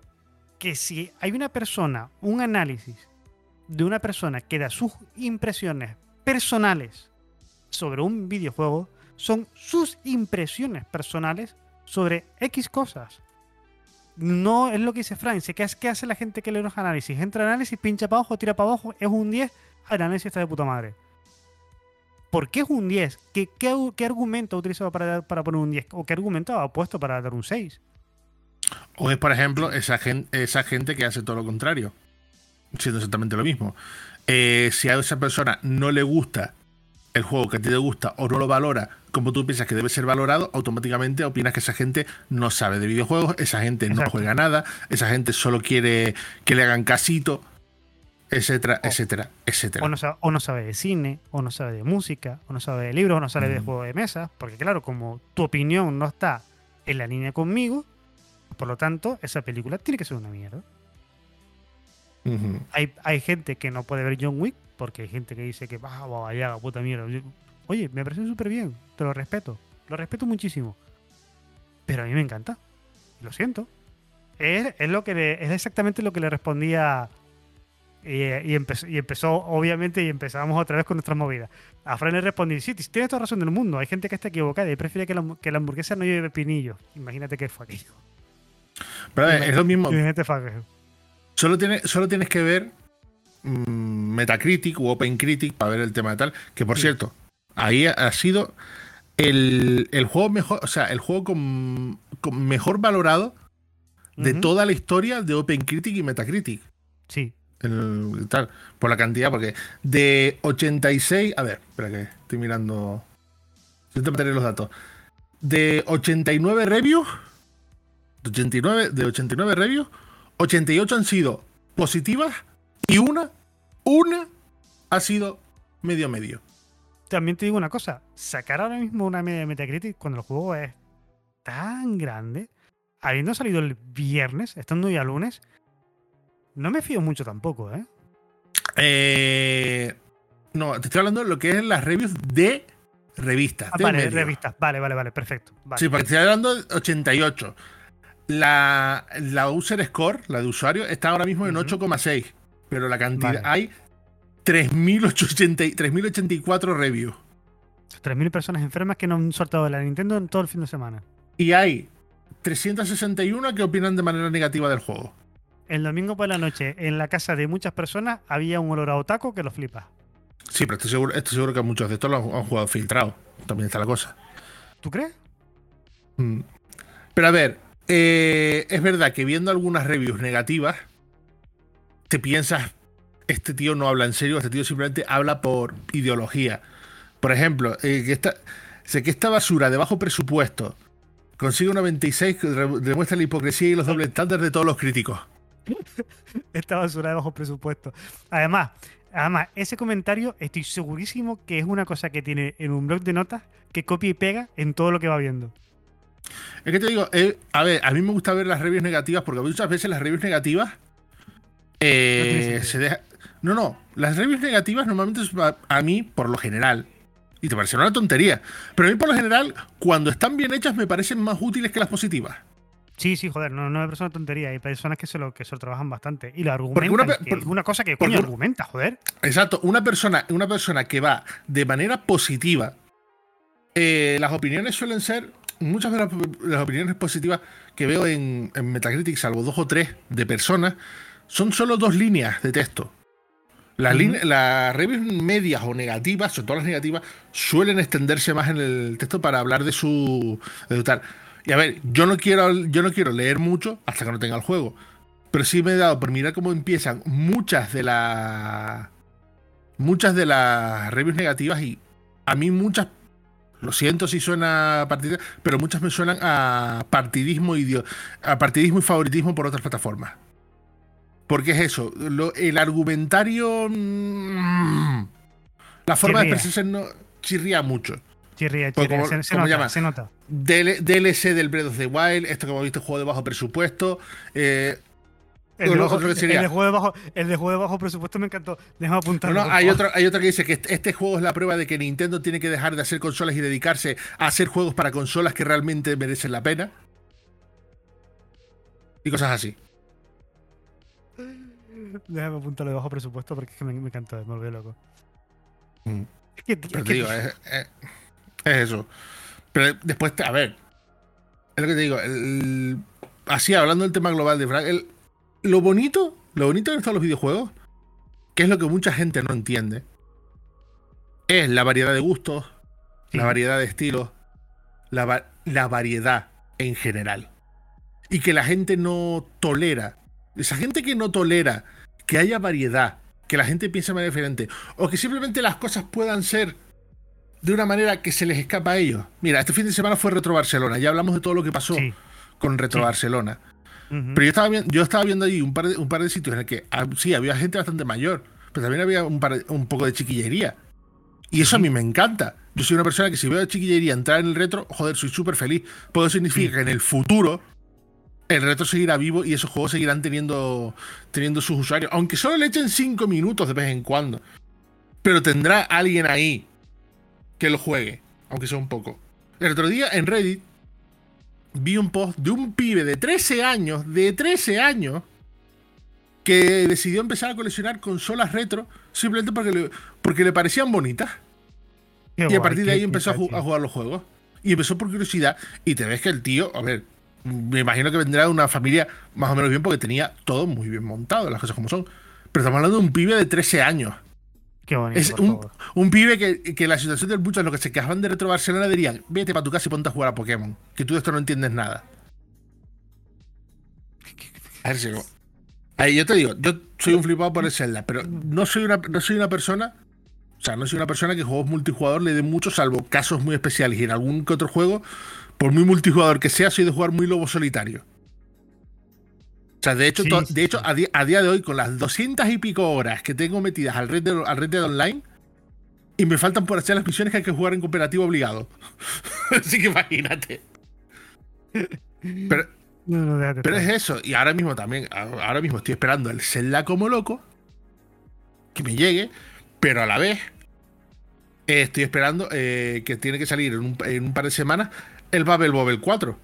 Que si hay una persona, un análisis de una persona que da sus impresiones personales sobre un videojuego, son sus impresiones personales sobre X cosas. No es lo que dice Frank, ¿qué hace, qué hace la gente que lee los análisis? Entra análisis, pincha para abajo, tira para abajo, es un 10, el análisis está de puta madre. ¿Por qué es un 10? ¿Qué, qué, au- qué argumento ha utilizado para, para poner un 10? ¿O qué argumento ha puesto para dar un 6? O es, por ejemplo, esa gente, esa gente que hace todo lo contrario, siendo exactamente lo mismo. Eh, si a esa persona no le gusta el juego que a ti te gusta o no lo valora como tú piensas que debe ser valorado, automáticamente opinas que esa gente no sabe de videojuegos, esa gente no juega nada, esa gente solo quiere que le hagan casito, etcétera, O- etcétera, etcétera. O no, sabe, o no sabe de cine, o no sabe de música, o no sabe de libros, o no sabe de Mm. juego de mesa. Porque claro, como tu opinión no está en la línea conmigo, por lo tanto, esa película tiene que ser una mierda. Hay, hay gente que no puede ver John Wick, porque hay gente que dice que, va, vaya, puta mierda. Oye, me parece súper bien, te lo respeto. Lo respeto muchísimo. Pero a mí me encanta. Lo siento. Es, es lo que le- es exactamente lo que le respondía. Y, y empezó, y empezó, obviamente, y empezamos otra vez con nuestras movidas. A Fran le respondí: Sí, tienes toda razón del mundo. Hay gente que está equivocada y prefiere que la, hambu- que la hamburguesa no lleve pepinillos. Imagínate qué fue aquello. Pero es lo mismo. Aquello. Solo, tiene, solo tienes que ver mm, Metacritic u OpenCritic para ver el tema de tal. Que por Sí. cierto, ahí ha, sido el, el juego mejor, o sea, el juego con, con mejor valorado de toda la historia de OpenCritic y Metacritic. Sí. El- tal, por la cantidad, porque de 86. A ver, espera que estoy mirando. Intento meter los datos. De 89 reviews. De 89, de 89 reviews, 88 han sido positivas y una, una ha sido medio medio. También te digo una cosa, sacar ahora mismo una media de Metacritic cuando el juego es tan grande, habiendo salido el viernes, estando ya lunes, no me fío mucho tampoco, ¿eh? Eh, no, te estoy hablando de lo que es las reviews de revistas. Ah, de vale, revistas, vale, vale, vale, perfecto. Vale. Sí, porque estoy hablando de 88. La, la user score, la de usuario, está ahora mismo en Ujú. 8,6. Pero la cantidad. Vale. Hay 3.084 reviews. 3.000 personas enfermas que no han soltado de la Nintendo en todo el fin de semana. Y hay 361 que opinan de manera negativa del juego. El domingo por la noche, en la casa de muchas personas, había un olor a otaco que lo flipa. Sí, pero estoy seguro, estoy seguro que muchos de estos lo han, han jugado filtrado. También está la cosa. ¿Tú crees? Mm. Pero a ver, eh, es verdad que viendo algunas reviews negativas, te piensas, este tío no habla en serio, este tío simplemente habla por ideología. Por ejemplo, eh, que esta, sé que esta basura de bajo presupuesto consigue un 96 que demuestra la hipocresía y los dobles estándares de todos los críticos. Esta basura de bajo presupuesto. Además, además, ese comentario estoy segurísimo que es una cosa que tiene en un blog de notas que copia y pega en todo lo que va viendo. Es que te digo, eh, a ver, a mí me gusta ver las reviews negativas porque muchas veces las reviews negativas eh, No se deja. No, no, las reviews negativas normalmente a, a mí, por lo general, y te parecerá una tontería, pero a mí por lo general, cuando están bien hechas, me parecen más útiles que las positivas. Sí, sí, joder, no, no me parece una tontería. Hay personas que se lo, que se lo trabajan bastante. Y lo argumentan. una que por- es una cosa que coño argumenta, joder. Exacto, una persona, una persona que va de manera positiva, eh, las opiniones suelen ser, muchas de las, las opiniones positivas que veo en, en Metacritic, salvo dos o tres de personas, son solo dos líneas de texto. Las, líneas- las reviews medias o negativas, sobre todo las negativas, suelen extenderse más en el texto para hablar de su, de tal. Y a ver, yo no quiero, yo no quiero leer mucho hasta que no tenga el juego. Pero sí me he dado por mirar cómo empiezan muchas de las. Muchas de las reviews negativas y a mí muchas. Lo siento si suena partida, pero muchas me suenan a partidismo y a partidismo y favoritismo por otras plataformas. Porque es eso, lo- el argumentario. mm, la forma de expresarse no chirría mucho. Chirría, chirría. como- se, se ¿cómo nota, se nota. DL- DLC del Breath of the Wild, esto que hemos visto, juego de bajo presupuesto. eh, El de, bajo, otro el de juego de bajo, el de juego de bajo presupuesto me encantó. Déjame apuntar. No, no, hay otra, hay otra que dice que este, este juego es la prueba de que Nintendo tiene que dejar de hacer consolas y dedicarse a hacer juegos para consolas que realmente merecen la pena. Y cosas así. Déjame apuntarlo de bajo presupuesto porque es que me, me encantó, me volvió loco. Mm. Es que, tío, Pero es te que- digo, es, es- es eso. Pero después, a ver. Es lo que te digo. el- así, hablando del tema global de Frank, el- lo bonito, lo bonito de estos los videojuegos, que es lo que mucha gente no entiende, es la variedad de gustos, la variedad de estilos, la, la variedad en general. Y que la gente no tolera. Esa gente que no tolera que haya variedad, que la gente piense de manera diferente, o que simplemente las cosas puedan ser de una manera que se les escapa a ellos. Mira, este fin de semana fue Retro Barcelona, ya hablamos de todo lo que pasó Sí. con Retro Sí. Barcelona. Pero yo estaba, viendo, yo estaba viendo ahí un par, de, un par de sitios en el que sí, había gente bastante mayor, pero también había un, par- un poco de chiquillería. Y eso a mí me encanta. Yo soy una persona que si veo chiquillería entrar en el retro, joder, soy súper feliz. Eso significa que en el futuro el retro seguirá vivo y esos juegos seguirán teniendo, teniendo sus usuarios. Aunque solo le echen 5 minutos de vez en cuando. Pero tendrá alguien ahí que lo juegue, aunque sea un poco. El otro día en Reddit vi un post de un pibe de 13 años, de 13 años, que decidió empezar a coleccionar consolas retro simplemente porque le, porque le parecían bonitas. Qué Y a partir de ahí empezó a, ju- a jugar los juegos. Y empezó por curiosidad. Y te ves que el tío, a ver, me imagino que vendrá de una familia más o menos bien porque tenía todo muy bien montado, las cosas como son. Pero estamos hablando de un pibe de 13 años. Qué bonito, Es por un, favor. un pibe que, que la situación del muchos, los que se quejaban de Retro Barcelona, dirían: Vete para tu casa y ponte a jugar a Pokémon. Que tú de esto no entiendes nada. A ver si no. Ahí yo te digo, yo soy un flipado por el Zelda, pero no soy una, no soy una persona. O sea, no soy una persona que juegos multijugador le dé mucho, salvo casos muy especiales. Y en algún que otro juego, por muy multijugador que sea, soy de jugar muy lobo solitario. O sea, de hecho, Sí, to- sí, de hecho a, a día de hoy, con las 200 y pico horas que tengo metidas al Red Dead, al Red Dead Online, y me faltan por hacer las misiones que hay que jugar en cooperativo obligado. Así que imagínate. Pero, No, no, déjate pero es eso. Y ahora mismo también, ahora mismo estoy esperando el Zelda como loco. Que me llegue. Pero a la vez, eh, estoy esperando eh, que tiene que salir en un, en un par de semanas el Bubble Bobble 4.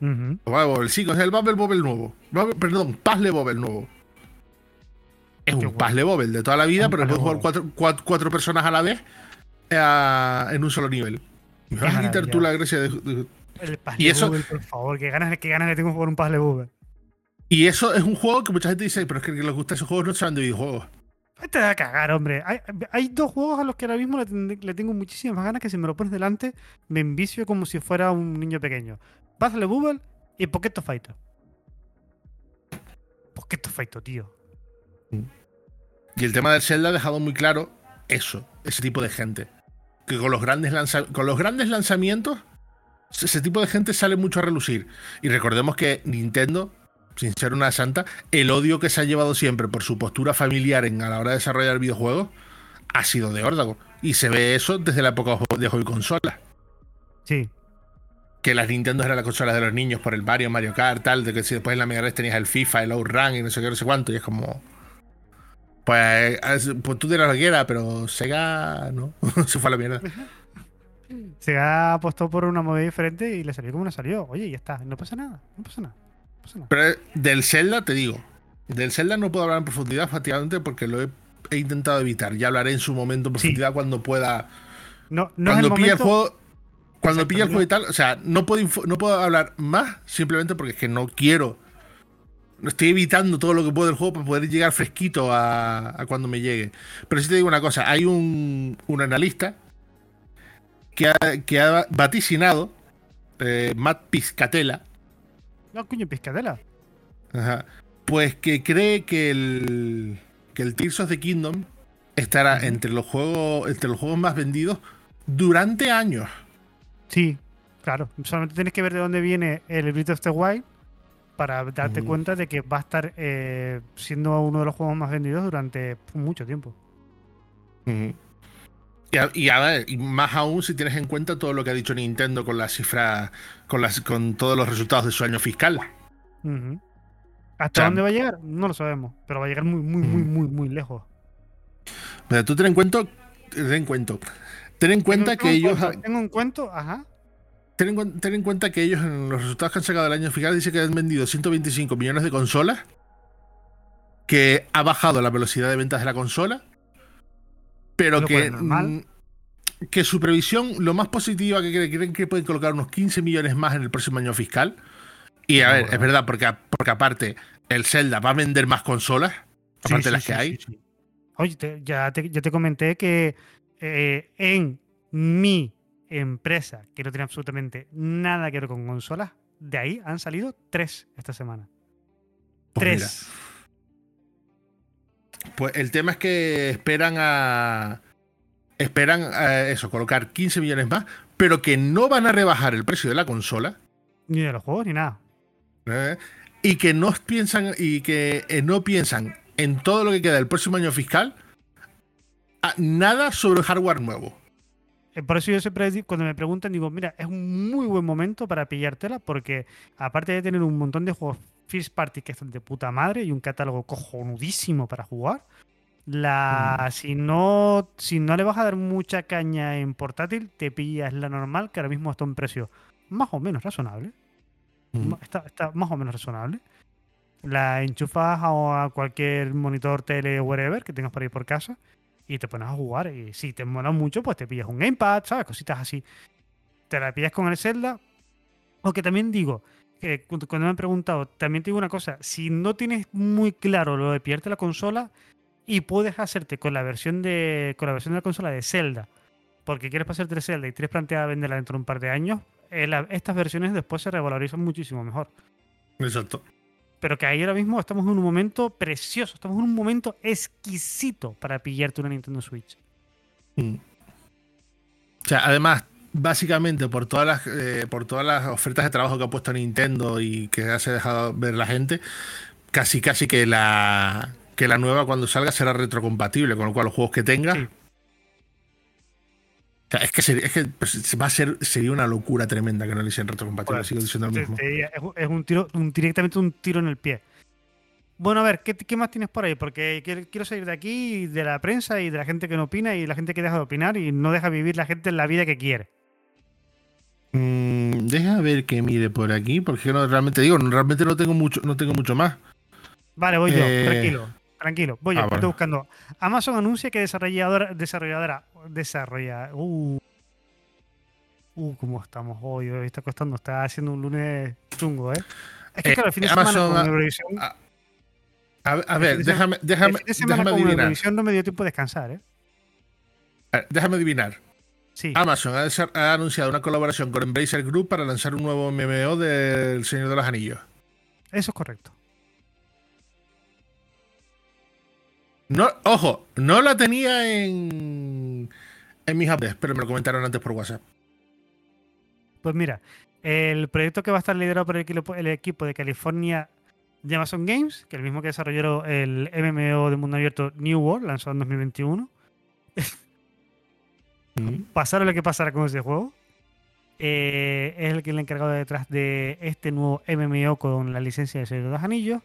Ujú. O Bubble Bobble 5, es el Bubble Bobble nuevo. Bubble- perdón, Puzzle Bobble nuevo. Es Qué un puzzle bobble de toda la vida, Un pero puedes jugar cuatro, cuatro- cuatro personas a la vez eh, en un solo nivel. Vas a quitar tú la gracia de- de, El puzzle Y eso- bubble, por favor, que ganas, que ganas le tengo por un puzzle bubble. Y eso es un juego que mucha gente dice, pero es que les gusta esos juegos no saben de videojuegos. Te da a cagar, hombre. Hay, hay dos juegos a los que ahora mismo le, le tengo muchísimas ganas que si me lo pones delante me envicio como si fuera un niño pequeño. Puzzle Bubble y Pocket Fighter. Pocket Fighter, tío. Y el tema del Zelda ha dejado muy claro eso, ese tipo de gente. Que con los grandes, lanza- con los grandes lanzamientos, ese tipo de gente sale mucho a relucir. Y recordemos que Nintendo, sin ser una santa, el odio que se ha llevado siempre por su postura familiar en, a la hora de desarrollar videojuegos ha sido de órdago. Y se ve eso desde la época de hobby consolas. Sí. Que las Nintendo eran las consolas de los niños por el Mario, Mario Kart, tal, de que si después en la Mega Drive tenías el FIFA, el Outrun y no sé qué, no sé cuánto, y es como. Pues, es- pues tú dirás lo que quieras, pero Sega no, se fue a la mierda. Se ha apostado por una movida diferente y le salió como le salió. Oye, ya está. No pasa nada. No pasa nada. No pasa nada. Pero eh, del Zelda te digo, del Zelda no puedo hablar en profundidad, prácticamente, porque lo he, he intentado evitar. Ya hablaré en su momento en Sí. profundidad cuando pueda. No, no es el cuando pille el juego. Cuando pille el juego y tal, o sea, no puedo, no puedo hablar más simplemente porque es que no quiero. Estoy evitando todo lo que puedo del juego para poder llegar fresquito a, a cuando me llegue. Pero sí te digo una cosa: hay un, un analista que ha, que ha vaticinado, eh, Matt Piscatella, No, coño, Piscadela. Ajá. Pues que cree que el, que el Tears of the Kingdom estará entre los juegos entre los juegos más vendidos durante años. Sí, claro. Solamente tienes que ver de dónde viene el Breath of the Wild para darte cuenta de que va a estar eh, siendo uno de los juegos más vendidos durante mucho tiempo. Y, a- y a ver, y más aún si tienes en cuenta todo lo que ha dicho Nintendo con las cifras, con las, con todos los resultados de su año fiscal. ¿Hasta O sea, dónde va a llegar? No lo sabemos, pero va a llegar muy, muy, muy, muy, muy lejos. Pero tú ten en cuenta, ten en cuenta, ten en cuenta que ellos, cuento- Tengo un cuento, ajá. ten en, cuen- ten en cuenta que ellos en los resultados que han sacado del año fiscal dice que han vendido 125 millones de consolas, que ha bajado la velocidad de ventas de la consola, pero que, mm, que su previsión, lo más positiva que creen, creen que pueden colocar unos 15 millones más en el próximo año fiscal. Y a Ah, ver, bueno. es verdad, porque, porque aparte el Zelda va a vender más consolas, aparte sí, de las sí, que hay. sí. Oye, te- ya, te, ya te comenté que eh, en mi empresa, que no tiene absolutamente nada que ver con consolas, de ahí han salido tres esta semana. Pues mira, tres. Pues el tema es que esperan a. Esperan a eso, colocar 15 millones más, pero que no van a rebajar el precio de la consola. Ni de los juegos ni nada. ¿eh? Y que no piensan. Y que eh, no piensan en todo lo que queda del próximo año fiscal. A nada sobre hardware nuevo. Eh, Por eso yo siempre cuando me preguntan digo, mira, es un muy buen momento para pillártela porque aparte de tener un montón de juegos first party que están de puta madre y un catálogo cojonudísimo para jugar, la si no si no le vas a dar mucha caña en portátil, te pillas la normal que ahora mismo está a un precio más o menos razonable. Ma- Está, está más o menos razonable. La enchufas a, a cualquier monitor, tele o whatever que tengas por ahí por casa y te pones a jugar. Y si te mola mucho, pues te pillas un gamepad, ¿sabes? Cositas así. Te la pillas con el Zelda. Aunque también digo, que cu- cuando me han preguntado, también te digo una cosa: si no tienes muy claro lo de pillarte la consola y puedes hacerte con la versión de con la versión de la consola de Zelda, porque quieres pasarte Zelda y tienes planteada venderla dentro de un par de años, eh, estas versiones después se revalorizan muchísimo mejor. Exacto. Pero que ahí ahora mismo estamos en un momento precioso, estamos en un momento exquisito para pillarte una Nintendo Switch. Mm. O sea, además, básicamente por todas las eh, por todas las ofertas de trabajo que ha puesto Nintendo y que se ha dejado ver la gente, casi casi que la que la nueva cuando salga será retrocompatible, con lo cual los juegos que tenga. Sí. O sea, es que, sería, es que pues, va a ser sería una locura tremenda que no le hicieran retrocompatible, sigo diciendo lo mismo. es, un- tiro, un- directamente un tiro en el pie. Bueno, a ver, ¿qué, qué más tienes por ahí? Porque quiero, salir de aquí, de la prensa y de la gente que no opina y la gente que deja de opinar y no deja vivir la gente la vida que quiere. Mm, deja ver que mire por aquí, porque no, realmente digo, no- realmente no tengo mucho, no tengo mucho más. Vale, voy yo, Eh, tranquilo. tranquilo. Voy, a Ah, estoy buscando. Amazon anuncia que desarrolladora, desarrolladora, desarrolla. Uh, uh, cómo estamos hoy. Hoy está costando, está haciendo un lunes chungo, ¿eh? Es que Eh, claro, el fin de Amazon semana con ha- Eurovisión. a- A, ver, de déjame, el déjame, fin de semana déjame con adivinar. No me dio tiempo de descansar, ¿eh? A ver, Déjame adivinar. Sí. Amazon ha anunciado una colaboración con Embracer Group para lanzar un nuevo MMO del Señor de los Anillos. Eso es correcto. No, ojo, no la tenía en, en mis updates, pero me lo comentaron antes por WhatsApp. Pues mira, el proyecto que va a estar liderado por el equipo, de California de Amazon Games, que es el mismo que desarrolló el MMO de mundo abierto New World, lanzado en 2021, pasara lo que pasara con ese juego, eh, es el que es el encargado detrás de este nuevo MMO con la licencia de Señor de los Anillos,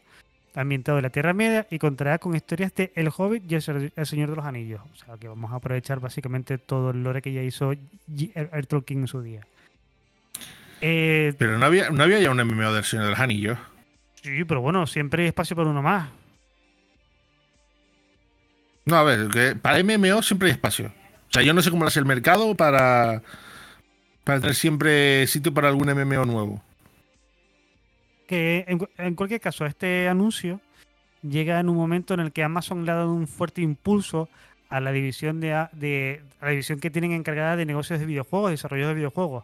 ambientado en la Tierra Media y contará con historias de El Hobbit y El El Señor de los Anillos. O sea que vamos a aprovechar básicamente todo el lore que ya hizo G- R. R. Tolkien en su día. Eh, Pero no había, no había ya un MMO del Señor de los Anillos. sí, pero bueno, siempre hay espacio para uno más. No, a ver, que para MMO siempre hay espacio. O sea, yo no sé cómo lo hace el mercado para, para tener siempre sitio para algún MMO nuevo. Que en, cu- en cualquier caso, este anuncio llega en un momento en el que Amazon le ha dado un fuerte impulso a la división de, de- a la división que tienen encargada de negocios de videojuegos, desarrollo de videojuegos.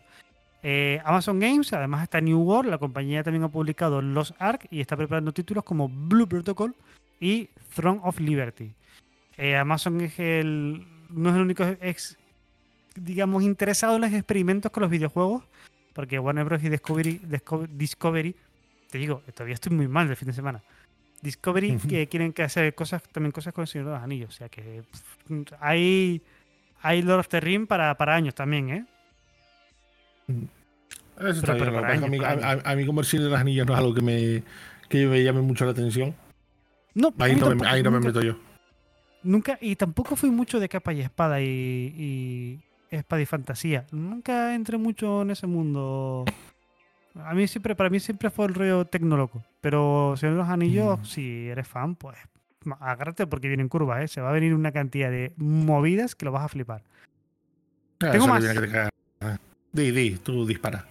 Eh, Amazon Games, además está New World, la compañía también ha publicado Los Ark y está preparando títulos como Blue Protocol y Throne of Liberty. Eh, Amazon es el, no es el único ex, digamos, interesado en los experimentos con los videojuegos, porque Warner Bros. y Discovery, Disco- Discovery te digo, todavía estoy muy mal del fin de semana. Discovery que quieren que hacer cosas, también cosas con el Señor de los Anillos. O sea que pff, hay, hay Lord of the Ring para, para años también, ¿eh? Eso está Pero- a, mí, a- mí como el Señor de los Anillos no es algo que me, que me llame mucho la atención. No, Ahí no, me, ahí no me meto yo. Nunca, y tampoco fui mucho de capa y espada y, y espada y fantasía. Nunca entré mucho en ese mundo. A mí siempre, para mí siempre fue el rollo tecnoloco. Pero Señor de los Anillos, Mm. si eres fan, pues agárrate porque vienen curvas, ¿eh? Se va a venir una cantidad de movidas que lo vas a flipar. Ah, Tengo más. que. Ah. Di, di, tú dispara.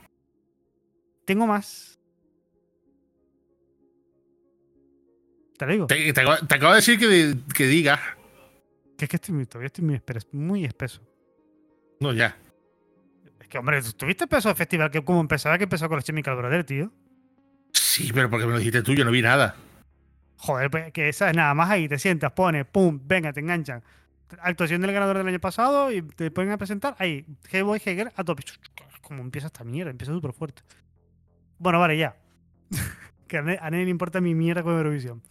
Tengo más. Te lo digo. Te, te acabo, te acabo de decir que, que digas. Que es que estoy, muy- todavía estoy muy, muy espeso. No, ya. Es que, hombre, ¿tuviste peso del festival? Que como empezaba que empezó con los Chemical Brothers, tío. Sí, pero porque me lo dijiste tú, yo no vi nada. Joder, pues que sabes, nada más ahí te sientas, pones, pum, venga, te enganchan. Actuación del ganador del año pasado y te ponen a presentar ahí, Hellboy Heger a tope. Como empieza esta mierda, empieza súper fuerte. Bueno, vale, ya. que a nadie, le importa mi mierda con Eurovisión.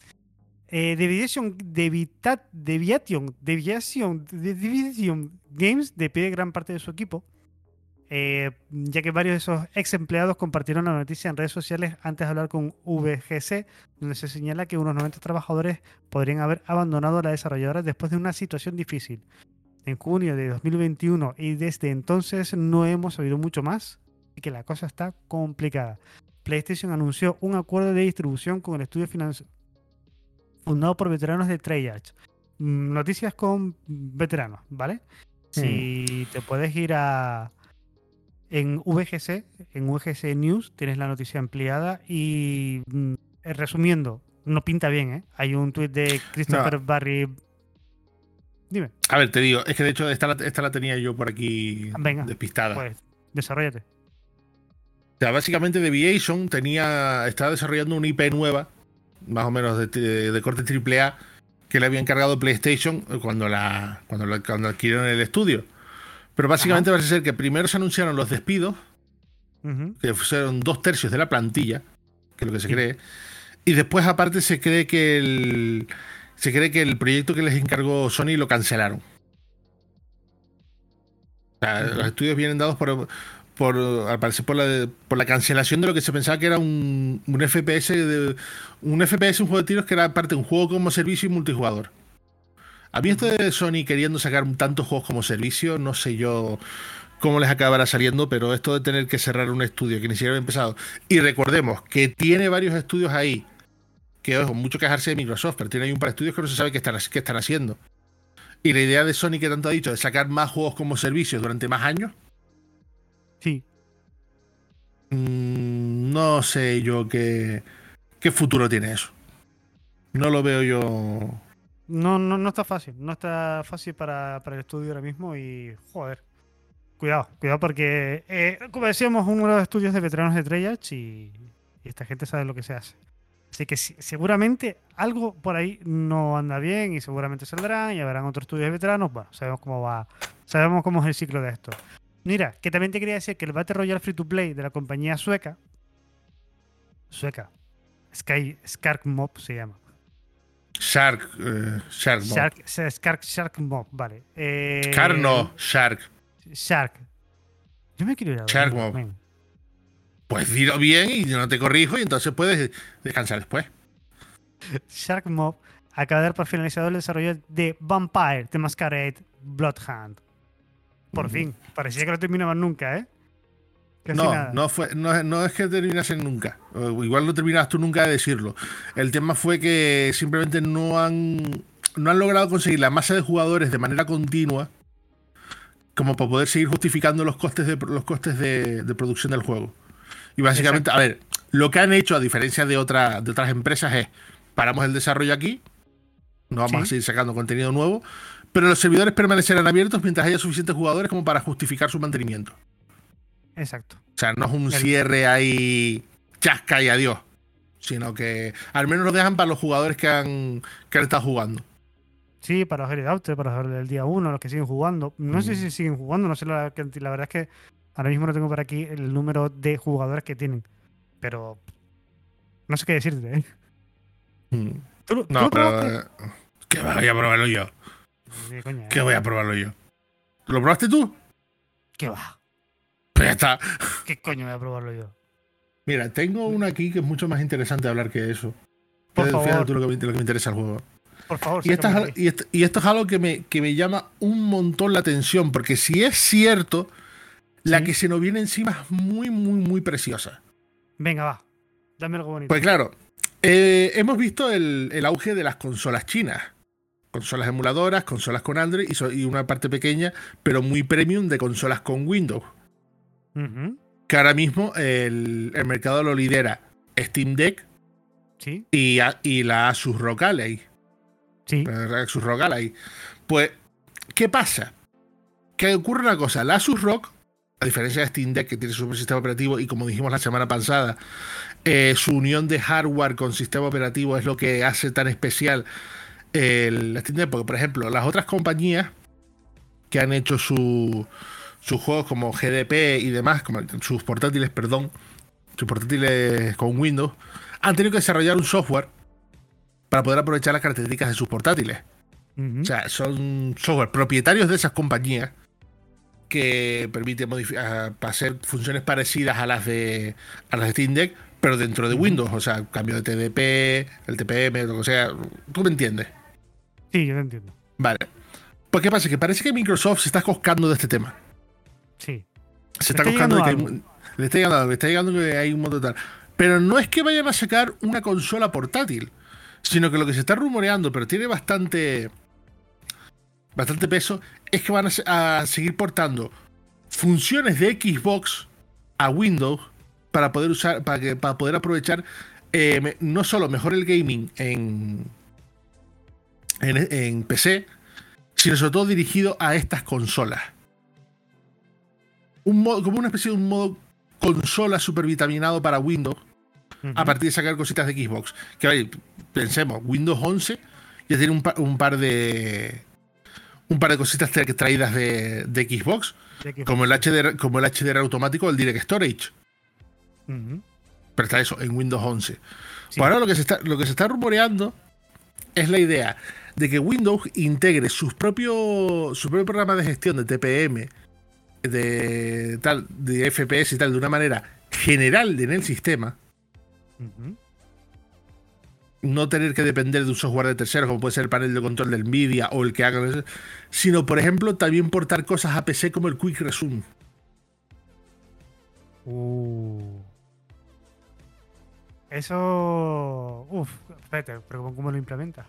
Eh, Deviation, Deviation, Deviation Games despide gran parte de su equipo, eh, ya que varios de esos ex empleados compartieron la noticia en redes sociales antes de hablar con VGC, donde se señala que unos 90 trabajadores podrían haber abandonado a la desarrolladora después de una situación difícil. En junio de 2021 y desde entonces no hemos sabido mucho más y que la cosa está complicada. PlayStation anunció un acuerdo de distribución con el estudio financiero fundado por veteranos de Treyarch. Mm, Noticias con veteranos, ¿vale? Si te puedes ir a en VGC, en VGC News tienes la noticia ampliada y mm, eh, resumiendo, no pinta bien, ¿eh? Hay un tuit de Christopher Barry. Dime, A ver, te digo, es que de hecho esta la, esta la tenía yo por aquí Venga, despistada. pues, desarrollate. O sea, básicamente Deviation tenía, estaba desarrollando una IP nueva, más o menos de, de- de corte AAA, que le había encargado PlayStation cuando, la, cuando, la- cuando adquirieron el estudio. Pero básicamente parece ser que primero se anunciaron los despidos, que fueron dos tercios de la plantilla, que es lo que se Sí. cree, y después aparte se cree que el, se cree que el proyecto que les encargó Sony lo cancelaron. O sea. Los estudios vienen dados por, por al parecer por la, por la cancelación de lo que se pensaba que era un, un FPS de, un FPS, un juego de tiros que era parte de un juego como servicio y multijugador. A mí esto de Sony queriendo sacar tantos juegos como servicio, no sé yo cómo les acabará saliendo, pero esto de tener que cerrar un estudio que ni siquiera había empezado. Y recordemos que tiene varios estudios ahí que ojo, mucho quejarse de Microsoft, pero tiene ahí un par de estudios que no se sabe qué están, qué están haciendo. Y la idea de Sony que tanto ha dicho de sacar más juegos como servicios durante más años. Sí. Mm, no sé yo qué, qué futuro tiene eso. No lo veo yo. No, no, no está fácil. No está fácil para, para el estudio ahora mismo y, joder. Cuidado, cuidado porque, eh, como decíamos, uno de los estudios de veteranos de Treyarch y, esta gente sabe lo que se hace. Así que seguramente algo por ahí no anda bien y seguramente saldrán y habrán otros estudios de veteranos. Bueno, sabemos cómo va, sabemos cómo es el ciclo de esto. Mira, que también te quería decir que el Battle Royale Free to Play de la compañía sueca, sueca, Sky, Skark Mob se llama. Shark. eh, Shark. no. Shark, Shark, Shark Mob, vale. Eh, Shark no, Shark. Shark. Yo me quiero ir a Shark Mob. Pues dilo bien y yo no te corrijo y entonces puedes descansar después. Shark Mob acaba de dar por finalizado el desarrollo de Vampire The Masquerade Bloodhound. Por fin. Parecía que no terminaban nunca, ¿eh? Casi No, nada. no, fue, no, no es que terminasen nunca. Igual no terminas tú nunca de decirlo. El tema fue que simplemente no han, no han logrado conseguir la masa de jugadores de manera continua como para poder seguir justificando los costes de, los costes de, de producción del juego. Y básicamente, a ver, lo que han hecho, a diferencia de, otra, de otras empresas, es paramos el desarrollo aquí, no vamos Sí. a seguir sacando contenido nuevo, pero los servidores permanecerán abiertos mientras haya suficientes jugadores como para justificar su mantenimiento. Exacto. O sea, no es un cierre ahí chasca y adiós. Sino que al menos lo dejan para los jugadores que han, que han estado jugando. Sí, para los Early Adopters, para los del día 1, los que siguen jugando. No sé si siguen jugando, no sé la, verdad es que ahora mismo no tengo por aquí el número de jugadores que tienen. Pero no sé qué decirte, ¿eh? Mm. ¿Tú, lo- tú No, pero. eh, Que voy a probarlo yo. Sí, coña, ¿eh? Que voy a probarlo yo. ¿Lo probaste tú? ¿Qué va? Pues ya está. ¿Qué coño voy a probarlo yo? Mira, tengo una aquí que es mucho más interesante hablar que eso. Por Fíjate favor. tú lo que, me, lo que me interesa el juego. Por favor, Y esto, es, y, esto, y esto es algo que me, que me llama un montón la atención, porque si es cierto, la que se nos viene encima es muy, muy, muy preciosa. Venga, va. Dame algo bonito. Pues claro, eh, hemos visto el, el auge de las consolas chinas. Consolas emuladoras, consolas con Android y, so- y una parte pequeña, pero muy premium de consolas con Windows. Que ahora mismo el, el mercado lo lidera Steam Deck Sí, y, a- y la Asus ROG Ally. sí. La Asus ROG Ally. Pues, ¿qué pasa? Que ocurre una cosa. La Asus ROG, a diferencia de Steam Deck, que tiene su sistema operativo, y como dijimos la semana pasada, eh, su unión de hardware con sistema operativo es lo que hace tan especial el Steam Deck. Porque, por ejemplo, las otras compañías que han hecho su- sus juegos como GDP y demás, como sus portátiles, perdón, sus portátiles con Windows, han tenido que desarrollar un software para poder aprovechar las características de sus portátiles. O sea, son software propietarios de esas compañías que permiten hacer funciones parecidas a las de a las de Steam Deck, pero dentro de Windows, o sea, cambio de TDP, el TPM, lo que sea, tú me entiendes. Sí, yo te entiendo. Vale. Pues qué pasa, que parece que Microsoft se está coscando de este tema. Sí. Se está está que hay, le está llegando algo, le está llegando que hay un montón de tal. Pero no es que vayan a sacar una consola portátil, sino que lo que se está rumoreando, pero tiene bastante bastante peso, es que van a, se- a seguir portando funciones de Xbox a Windows para poder usar, para, que, para poder aprovechar eh, me- no solo mejor el gaming en, en, en PC, sino sobre todo dirigido a estas consolas un modo, como una especie de un modo consola supervitaminado para Windows a partir de sacar cositas de Xbox. Que oye, pensemos, Windows 11 ya tiene un, pa- un par de un par de cositas tra- traídas de, de Xbox, De como el HDR, como el HDR automático del Direct Storage. Pero está eso en Windows 11. Sí. Pues ahora lo que, se está, lo que se está rumoreando es la idea de que Windows integre sus propios su propio programa de gestión de TPM, de tal, de FPS y tal, de una manera general en el sistema, no tener que depender de un software de terceros, como puede ser el panel de control de Nvidia o el que hagan, sino por ejemplo también portar cosas a PC como el Quick Resume. Uh. Eso. Uf, espérate, pero ¿cómo, cómo lo implementa?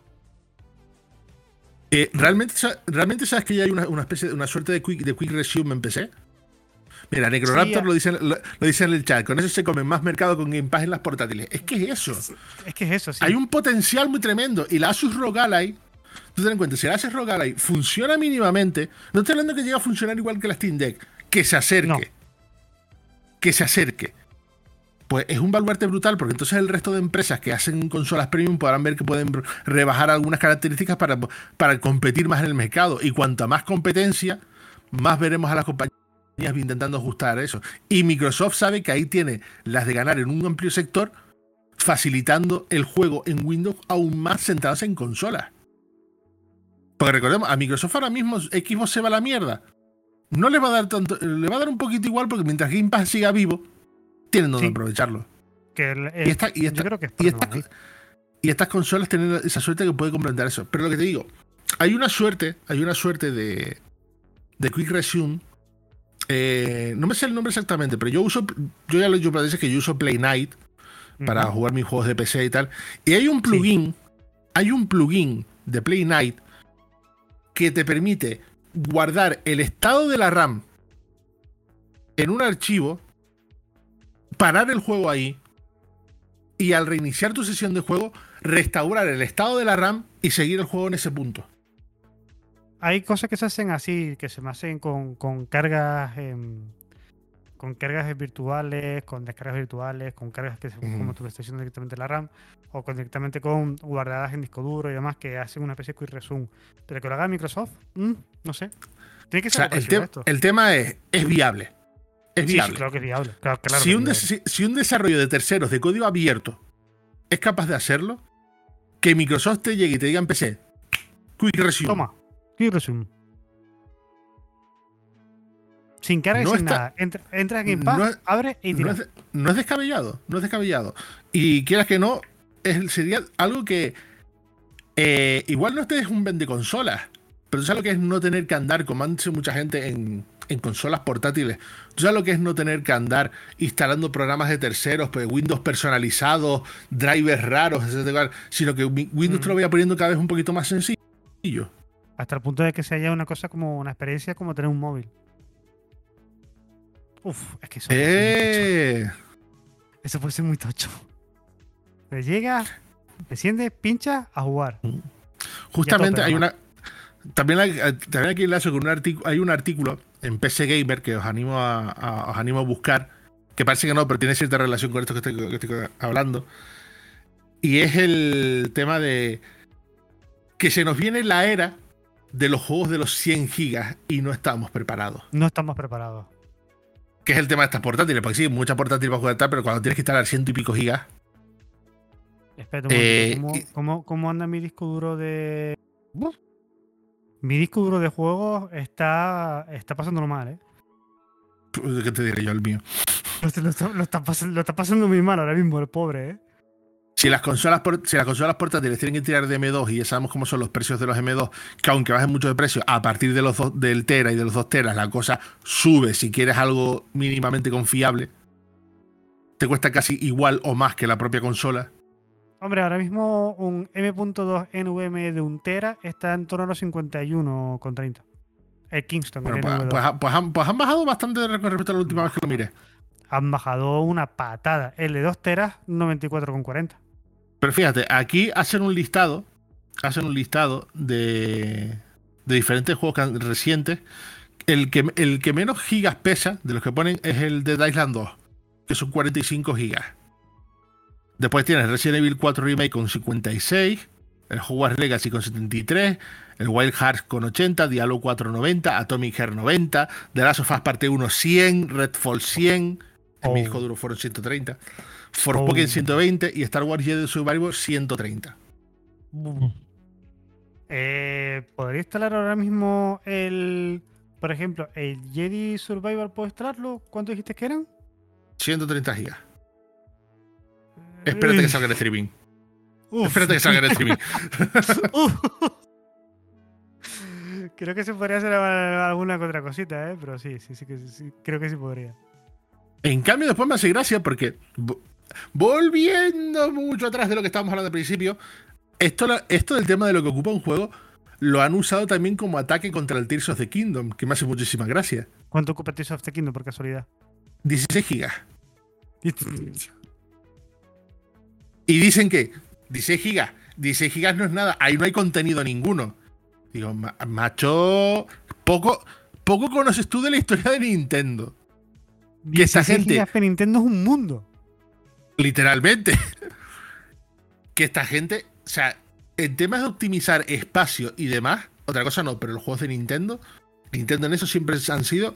Eh, ¿realmente, ¿Realmente sabes que ya hay una, una especie de una suerte de quick, de quick resume en PC? Mira, Necroraptor Sí, lo, dice, lo, lo dice en el chat. Con eso se come más mercado con Game Pass en las portátiles. Es que es eso. Es que es eso, sí. Hay un potencial muy tremendo. Y la Asus ROG Ally, tú ten en cuenta, si la Asus ROG Ally funciona mínimamente, no estoy hablando que llegue a funcionar igual que la Steam Deck, que se acerque. No. Que se acerque. Pues es un baluarte brutal, porque entonces el resto de empresas que hacen consolas premium podrán ver que pueden rebajar algunas características para, para competir más en el mercado. Y cuanta más competencia, más veremos a las compañías intentando ajustar eso. Y Microsoft sabe que ahí tiene las de ganar en un amplio sector, facilitando el juego en Windows aún más centrados en consolas. Porque recordemos, a Microsoft ahora mismo Xbox se va a la mierda. No le va a dar tanto, le va a dar un poquito igual porque mientras Game Pass siga vivo, tienen donde Sí. aprovecharlo. Que el- Y, esta- y yo creo que y y estas consolas tienen esa suerte que puede comprender eso. Pero lo que te digo, hay una suerte, hay una suerte de, de Quick Resume. eh, no me sé el nombre exactamente, pero yo uso, yo ya lo he dicho para veces que yo uso Play Night para jugar mis juegos de PC y tal. Y hay un plugin, hay un plugin de Play Night que te permite guardar el estado de la RAM en un archivo, parar el juego ahí y al reiniciar tu sesión de juego, restaurar el estado de la RAM y seguir el juego en ese punto. Hay cosas que se hacen así, que se me hacen con, con cargas em, con cargas virtuales, con descargas virtuales, con cargas que se, como tú estás diciendo directamente en la RAM, o con, directamente con guardadas en disco duro y demás, que hacen una especie de quick resume. Pero que lo haga Microsoft, mm, no sé. Tiene que O ser sea, algo el, te- esto. el tema es, es viable. Es Sí, sí, viable. claro que es viable. Claro, claro si, que es un viable. si- si un desarrollo de terceros de código abierto es capaz de hacerlo, que Microsoft te llegue y te diga en PC, Quick Resume. Toma, quick resume. Sin carga y No sin está- nada. Entra, entra en Game no es- abre y No tira. es, no es descabellado, no es descabellado. Y quieras que no, es- sería algo que eh, igual no estés un vende consolas, pero tú sabes lo que es no tener que andar, como han dicho mucha gente en, en consolas portátiles, tú sabes lo que es no tener que andar instalando programas de terceros, pues Windows personalizados, drivers raros, sino que Wi- Windows te lo vaya poniendo cada vez un poquito más sencillo. Hasta el punto de que se haya una cosa como una experiencia como tener un móvil. Uf, es que eso, Eh, eso puede ser muy tocho. Te llega, te sientes, pincha a jugar. Justamente Ya hay una. También hay, eh, también aquí enlazo con un artículo. Hay un artículo en PC Gamer que os animo a, a- os animo a buscar. Que parece que no, pero tiene cierta relación con esto que estoy, que estoy hablando. Y es el tema de que se nos viene la era de los juegos de los 100 gigas y no estamos preparados. No estamos preparados. Que es el tema de estas portátiles. Porque sí, muchas portátiles para jugar tal, pero cuando tienes que instalar ciento y pico gigas. Espera un Eh, momento, y- ¿cómo, cómo, cómo anda mi disco duro de. Uf. Mi disco duro de juegos está, está pasándolo mal, ¿eh? ¿Qué te diré yo, el mío? Lo, lo está, lo está pasando, lo está pasando muy mal ahora mismo, el pobre, ¿eh? Si las consolas por- si las consolas portátiles tienen que tirar de M2 y ya sabemos cómo son los precios de los M2, que aunque bajen mucho de precio, a partir de los dos- del Tera y de los 2 teras la cosa sube si quieres algo mínimamente confiable. Te cuesta casi igual o más que la propia consola. Hombre, ahora mismo un M.2 NVMe de un Tera está en torno a los 51,30. El Kingston, Bueno, el pues, NV2. pues pues han, pues han bajado bastante con respecto a la última vez que lo miré. Han bajado una patada. El de 2 teras, 94,40. Pero fíjate, aquí hacen un listado, hacen un listado de, de diferentes juegos recientes. El que, el que menos gigas pesa de los que ponen es el de Island 2, que son 45 gigas. Después tienes Resident Evil 4 Remake con 56, el Hogwarts Legacy con 73, el Wild Hearts con 80, Diablo 490, Atomic Heart 90, The Last of Us Parte 1 100, Redfall 100, en mi Oh. disco duro fueron 130, Forspoken Oh. 120 y Star Wars Jedi Survivor 130. Eh, ¿Podría instalar ahora mismo el. Por ejemplo, el Jedi Survivor, ¿puedo instalarlo? ¿Cuánto dijiste que eran? 130 gigas. Espérate que salga el streaming. Uf. Espérate que salga el streaming. Creo que se podría hacer alguna otra cosita, ¿eh? Pero sí, sí, sí, que sí, creo que sí podría. En cambio, después me hace gracia porque, volviendo mucho atrás de lo que estábamos hablando al principio, esto, esto del tema de lo que ocupa un juego lo han usado también como ataque contra el Tears of the Kingdom, que me hace muchísima gracia. ¿Cuánto ocupa Tears of the Kingdom por casualidad? 16 gigas. Y dicen que 16 gigas, 16 gigas no es nada, ahí no hay contenido ninguno. Digo, macho, poco, poco conoces tú de la historia de Nintendo. Que esta gente. Gigas de Nintendo es un mundo. Literalmente. que esta gente, o sea, en temas de optimizar espacio y demás, otra cosa no, pero los juegos de Nintendo, Nintendo en eso siempre han sido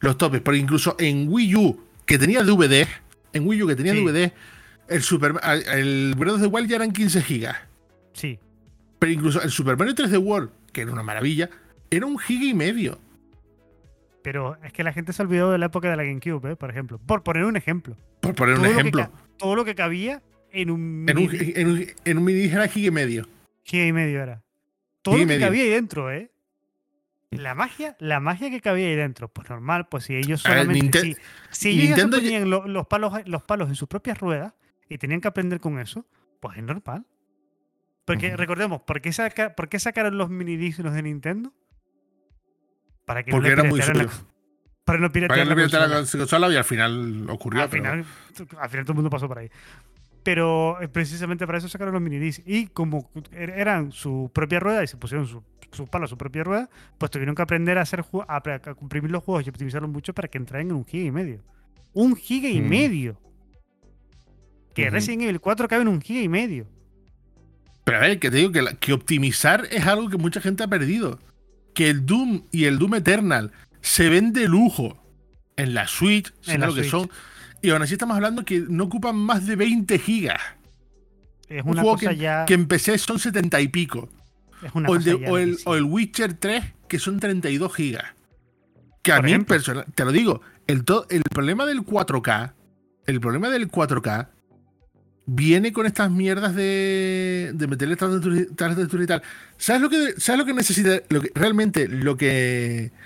los topes. Porque incluso en Wii U, que tenía DVD, en Wii U que tenía DVD, el, Super, el Breath of the Wild ya eran 15 gigas. Sí. Pero incluso el Super Mario 3D World, que era una maravilla, era un giga y medio. Pero es que la gente se olvidó de la época de la GameCube, ¿eh? por ejemplo. Por poner un ejemplo. Por poner un ejemplo. todo lo que cabía en un en un, en un, en un mini era giga y medio. Giga y medio era. Todo lo que cabía ahí dentro, ¿eh? La magia, la magia que cabía ahí dentro, pues normal, pues si ellos solamente. si, ellos tenían los, palos, los palos en sus propias ruedas y tenían que aprender con eso, pues es normal. Porque recordemos, ¿por qué, ¿por qué sacaron los mini discos de Nintendo? Para que Porque no era muy Para no piratear, para no la consola y al final ocurrió. Al, final, al final todo el mundo pasó por ahí. Pero eh, precisamente para eso sacaron los minidiscs. Y como er-, eran su propia rueda y se pusieron sus su palos, su propia rueda, pues tuvieron que aprender a hacer a, comprimir los juegos y optimizarlos mucho para que entraran en un giga y medio. Un giga y mm. medio. Que Resident Evil 4 cabe en un giga y medio. Pero a ver, que te digo que, que optimizar es algo que mucha gente ha perdido. Que el Doom y el Doom Eternal se ven de lujo en la Switch, en lo que son. Y aún así estamos hablando que no ocupan más de 20 gigas. Es una cosa que, ya... que empecé son 70 y pico. Es una o, el o, el, Witcher 3, que son 32 gigas. Que a mí, personal, te lo digo, el, el problema del 4K, el problema del 4K viene con estas mierdas de, de meterle tarjetas y tal. ¿Sabes lo que, ¿sabes lo que necesita? Lo que, realmente lo que.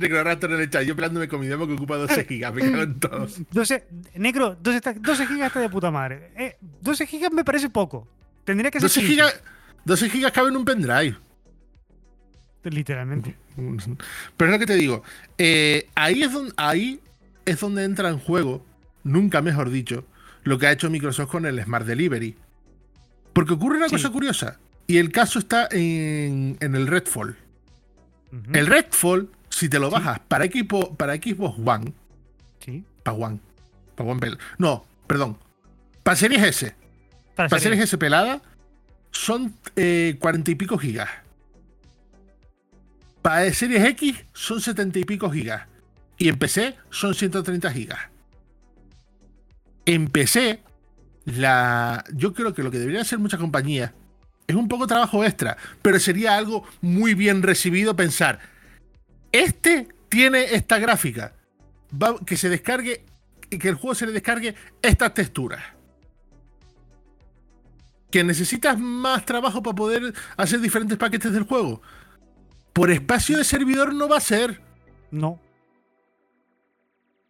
Negro Raptor en el chat, yo pelándome con mi demo que ocupa 12 gigas, me cago en todo. 12, negro, 12, 12 gigas está de puta madre. Eh, 12 gigas me parece poco. Tendría que ser. 12 gigas, 12 gigas caben en un pendrive. Literalmente. Pero es lo que te digo. Eh, ahí, es donde, ahí es donde entra en juego nunca mejor dicho, lo que ha hecho Microsoft con el Smart Delivery. Porque ocurre una cosa curiosa, y el caso está en, el Redfall. El Redfall, si te lo bajas para, equipo, para Xbox One, para One, para One no, perdón, para Series S, para, Series S pelada, son eh, cuarenta y pico gigas. Para Series X son setenta y pico gigas. Y en PC son 130 gigas. Empecé la, yo creo que lo que debería hacer muchas compañías es un poco trabajo extra, pero sería algo muy bien recibido pensar, este tiene esta gráfica, que se descargue, que el juego se le descargue estas texturas. Que necesitas más trabajo para poder hacer diferentes paquetes del juego. Por espacio de servidor no va a ser. No.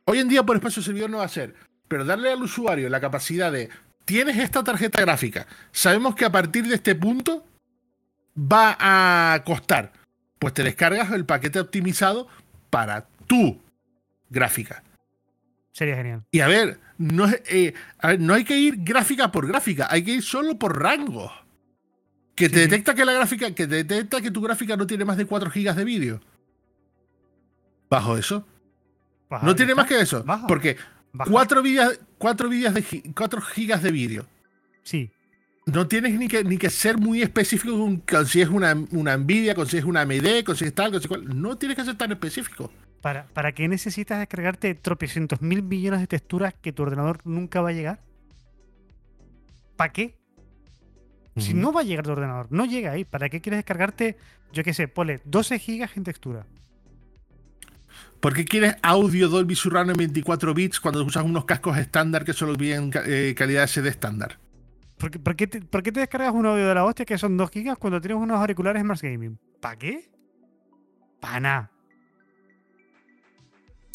Hoy en día por espacio de servidor no va a ser pero darle al usuario la capacidad de, tienes esta tarjeta gráfica, sabemos que a partir de este punto va a costar, pues te descargas el paquete optimizado para tu gráfica. Sería genial. Y a ver, no, eh, no hay que ir gráfica por gráfica, hay que ir solo por rango. Que te detecta que la gráfica, que te detecta que tu gráfica no tiene más de 4 GB de vídeo. Bajo eso. no tiene más que eso. Porque 4 cuatro, de, cuatro gigas de vídeo. Sí. No tienes ni que, ni que ser muy específico con si es una, una Nvidia, con si es una AMD, con si es tal, con si cual. No tienes que ser tan específico. ¿Para, ¿Para qué necesitas descargarte tropecientos mil millones de texturas que tu ordenador nunca va a llegar? ¿Para qué? Si no va a llegar tu ordenador, no llega ahí. ¿Para qué quieres descargarte, yo qué sé, ponle 12 gigas en textura? ¿Por qué quieres audio Dolby Surround en 24 bits cuando usas unos cascos estándar que solo vienen eh, calidad SD estándar? ¿Por qué, te, descargas un audio de la hostia que son 2 gigas cuando tienes unos auriculares Mars Gaming? ¿Para qué? Para nada.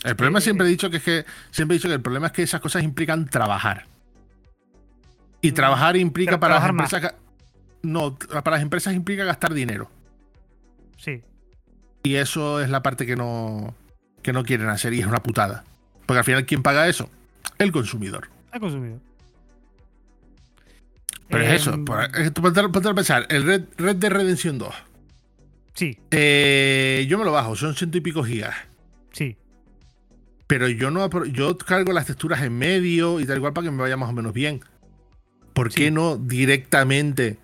El problema Eh, siempre he dicho que es que siempre he dicho que el problema es que esas cosas implican trabajar. Y trabajar implica para las trabajar empresas no, para las empresas implica gastar dinero. Sí. Y eso es la parte que no que no quieren hacer y es una putada. Porque al final quién paga eso? El consumidor. Ha consumido. Pero es eso, Em, ponte, a pensar, el Red, Red Dead Redemption 2. Sí, eh, yo me lo bajo, son ciento y pico gigas. sí. Pero yo no yo cargo las texturas en medio y tal igual para que me vaya más o menos bien. ¿Por qué no directamente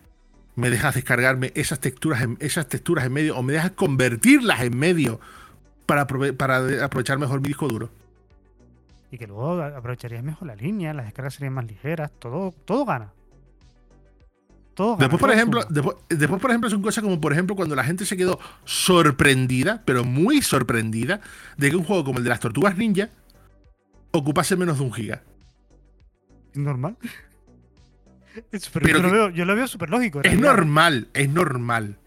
me dejas descargarme esas texturas en, esas texturas en medio o me dejas convertirlas en medio para, aprovechar mejor mi disco duro? Y que luego aprovecharías mejor la línea, las descargas serían más ligeras, todo, todo gana. Todo gana. Después, por ejemplo, después, después, por ejemplo, son cosas como, por ejemplo, cuando la gente se quedó sorprendida, pero muy sorprendida, de que un juego como el de las tortugas ninja ocupase menos de un giga. ¿Es normal. Es- pero Pero yo, lo que- veo, yo lo veo súper lógico. Es normal, es normal.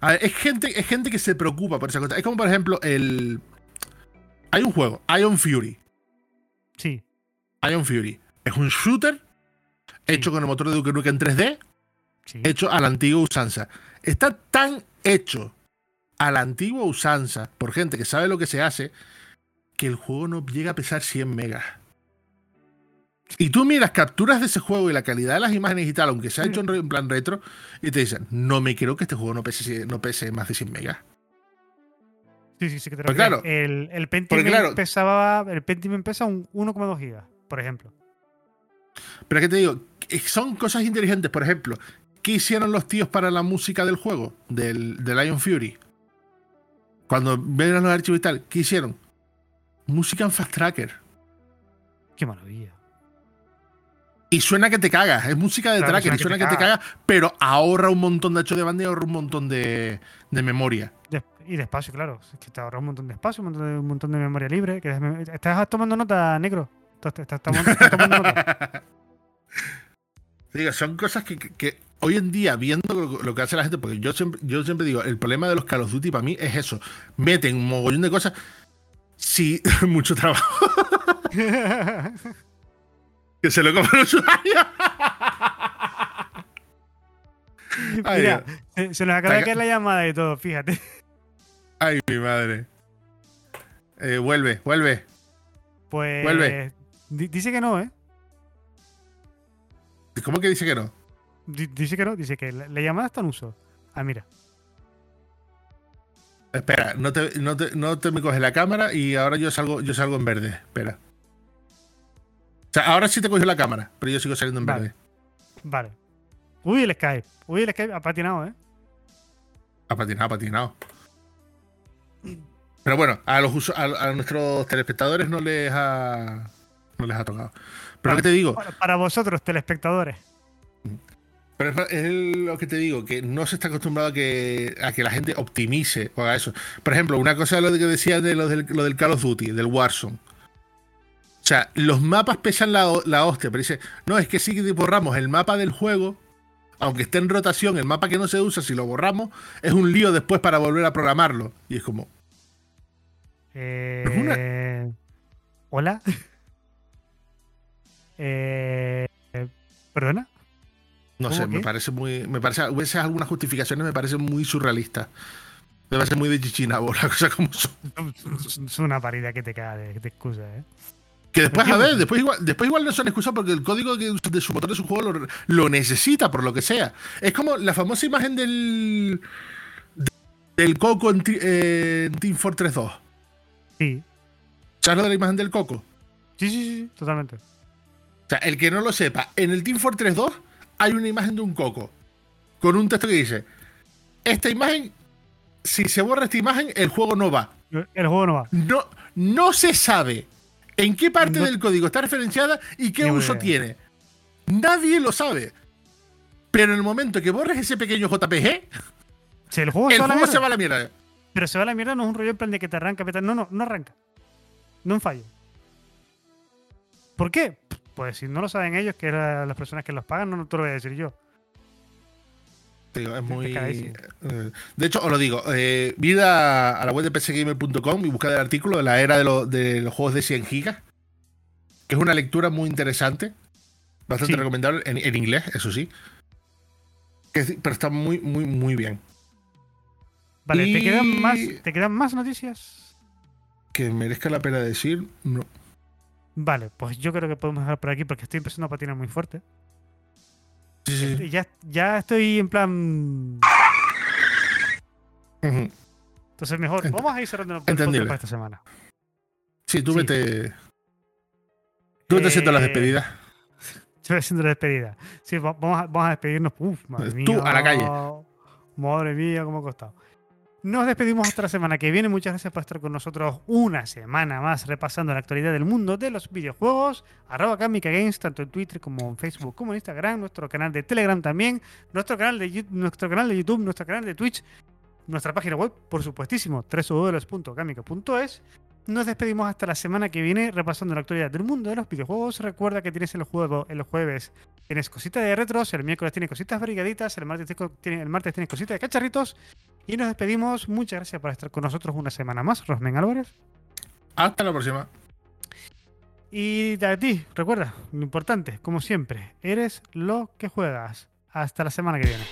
A ver, es gente, es gente que se preocupa por esa cosa. Es como, por ejemplo, el. Hay un juego, Ion Fury. Sí, Ion Fury. Es un shooter hecho con el motor de Duke Nukem en 3D, sí. hecho a la antigua usanza. Está tan hecho a la antigua usanza por gente que sabe lo que se hace que el juego no llega a pesar 100 megas. Y tú miras capturas de ese juego y la calidad de las imágenes y tal, aunque se ha hecho en, re- en plan retro, y te dicen, no me creo que este juego no pese, no pese más de 100 megas. Sí, sí, sí que te lo Pues claro, El, el Pentium claro- pesaba. El Pentium pesa un 1,2 gigas, por ejemplo. Pero que te digo, que son cosas inteligentes. Por ejemplo, ¿qué hicieron los tíos para la música del juego, del, del Ion Fury? Cuando ven los archivos y tal, ¿qué hicieron? Música en Fast Tracker. Qué maravilla. Y suena que te cagas, es música de Claro, tracker, suena y que suena que te cagas, pero ahorra un montón de hecho de banda y ahorra un montón de, de memoria. Y de espacio, claro. Es que te ahorra un montón de espacio, un montón de, un montón de memoria libre. Que ¿Estás tomando nota, negro? ¿Estás, estás tomando, estás tomando nota? Digo, son cosas que, que- que hoy en día, viendo lo, lo que hace la gente, porque yo siempre, yo siempre digo, el problema de los Call of Duty para mí es eso. Meten un mogollón de cosas. Sí, mucho trabajo. que se lo comen los usuarios. Ay, Mira, se, se nos acaba de caer la llamada y todo, fíjate. Ay, mi madre. Eh, vuelve, vuelve. Pues. Vuelve. di- dice que no, ¿eh? ¿Cómo que dice que no? Di- dice que no, dice que la, la llamada está en uso. Ah, mira. Espera, no te, no te, no te me coge la cámara y ahora yo salgo, yo salgo en verde. Espera. O sea, ahora sí te cogió la cámara, pero yo sigo saliendo en Vale. verde. Vale. Uy, el Skype. Uy, el Skype ha patinado, ¿eh? Ha patinado, ha patinado. Pero bueno, a los a, a nuestros telespectadores no les ha no les ha tocado. Pero lo que te digo, Para, para vosotros, telespectadores. pero es, es lo que te digo, que no se está acostumbrado a que, a que la gente optimice o haga eso. Por ejemplo, una cosa de lo que decía de lo del, lo del Call of Duty, del Warzone. O sea, los mapas pesan la, la hostia, pero dice, no, es que si borramos el mapa del juego, aunque esté en rotación, el mapa que no se usa, si lo borramos, es un lío después para volver a programarlo. Y es como, Eh, Hola. Eh, ¿Perdona? No ¿Cómo sé, me parece muy. Me parece, a veces algunas justificaciones me parecen muy surrealistas. Me parece muy de chichinabo, la cosa como son. Es una parida que te caga de, de excusa, ¿eh? Que después, a ver, después igual, después igual no son excusas porque el código de su motor de su juego lo, lo necesita, por lo que sea. Es como la famosa imagen del. del Coco en, eh, en Team Fortress 2. Sí. ¿Sabes lo de la imagen del Coco? Sí, sí, sí, sí, totalmente. O sea, el que no lo sepa, en el Team Fortress 2 hay una imagen de un coco con un texto que dice: Esta imagen, si se borra esta imagen, el juego no va. El juego no va. No, no se sabe en qué parte No- del código está referenciada y qué uso idea. tiene. Nadie lo sabe. Pero en el momento que borres ese pequeño JPG, Si el juego, el se, va a la juego se mierda, va a la mierda. Pero se va a la mierda, no es un rollo en plan de que te arranca. No, no, no arranca. No un fallo. ¿Por qué? Pues si no lo saben ellos, que eran las personas que los pagan, no, no te lo voy a decir yo. Es muy. Eh, de hecho, os lo digo, eh, vida a la web de pcgamer.com y buscad el artículo de la era de, los juegos de 100 gigas, que es una lectura muy interesante, bastante recomendable, en, inglés, eso sí. pero está muy, muy, muy bien. Vale, ¿te, quedan más, ¿te quedan más noticias? Que merezca la pena decir, no. Vale, pues yo creo que podemos dejar por aquí porque estoy empezando a patinar muy fuerte. Este, ya, ya estoy en plan. Entonces, mejor, vamos a ir cerrando el podcast para esta semana. Sí, tú vete. Tú vete haciendo las eh, despedidas. Yo voy haciendo la despedida. Sí, vamos a, vamos a despedirnos. Uf, madre mía. Tú a la calle. Madre mía, cómo ha costado. Nos despedimos hasta la semana que viene. Muchas gracias por estar con nosotros una semana más repasando la actualidad del mundo de los videojuegos. Arroba Games, tanto en Twitter como en Facebook, como en Instagram, nuestro canal de Telegram también, nuestro canal de, nuestro canal de YouTube, nuestro canal de Twitch, nuestra página web, por supuestísimo, www.gamica.es. Nos despedimos hasta la semana que viene repasando la actualidad del mundo de los videojuegos. Recuerda que tienes el juego los jueves tienes cositas de retros, el miércoles tienes cositas brigaditas, el martes, el martes tienes cositas de cacharritos. Y nos despedimos. Muchas gracias por estar con nosotros una semana más, Rosmen Álvarez. Hasta la próxima. Y a ti, recuerda, lo importante, como siempre, eres lo que juegas. Hasta la semana que viene.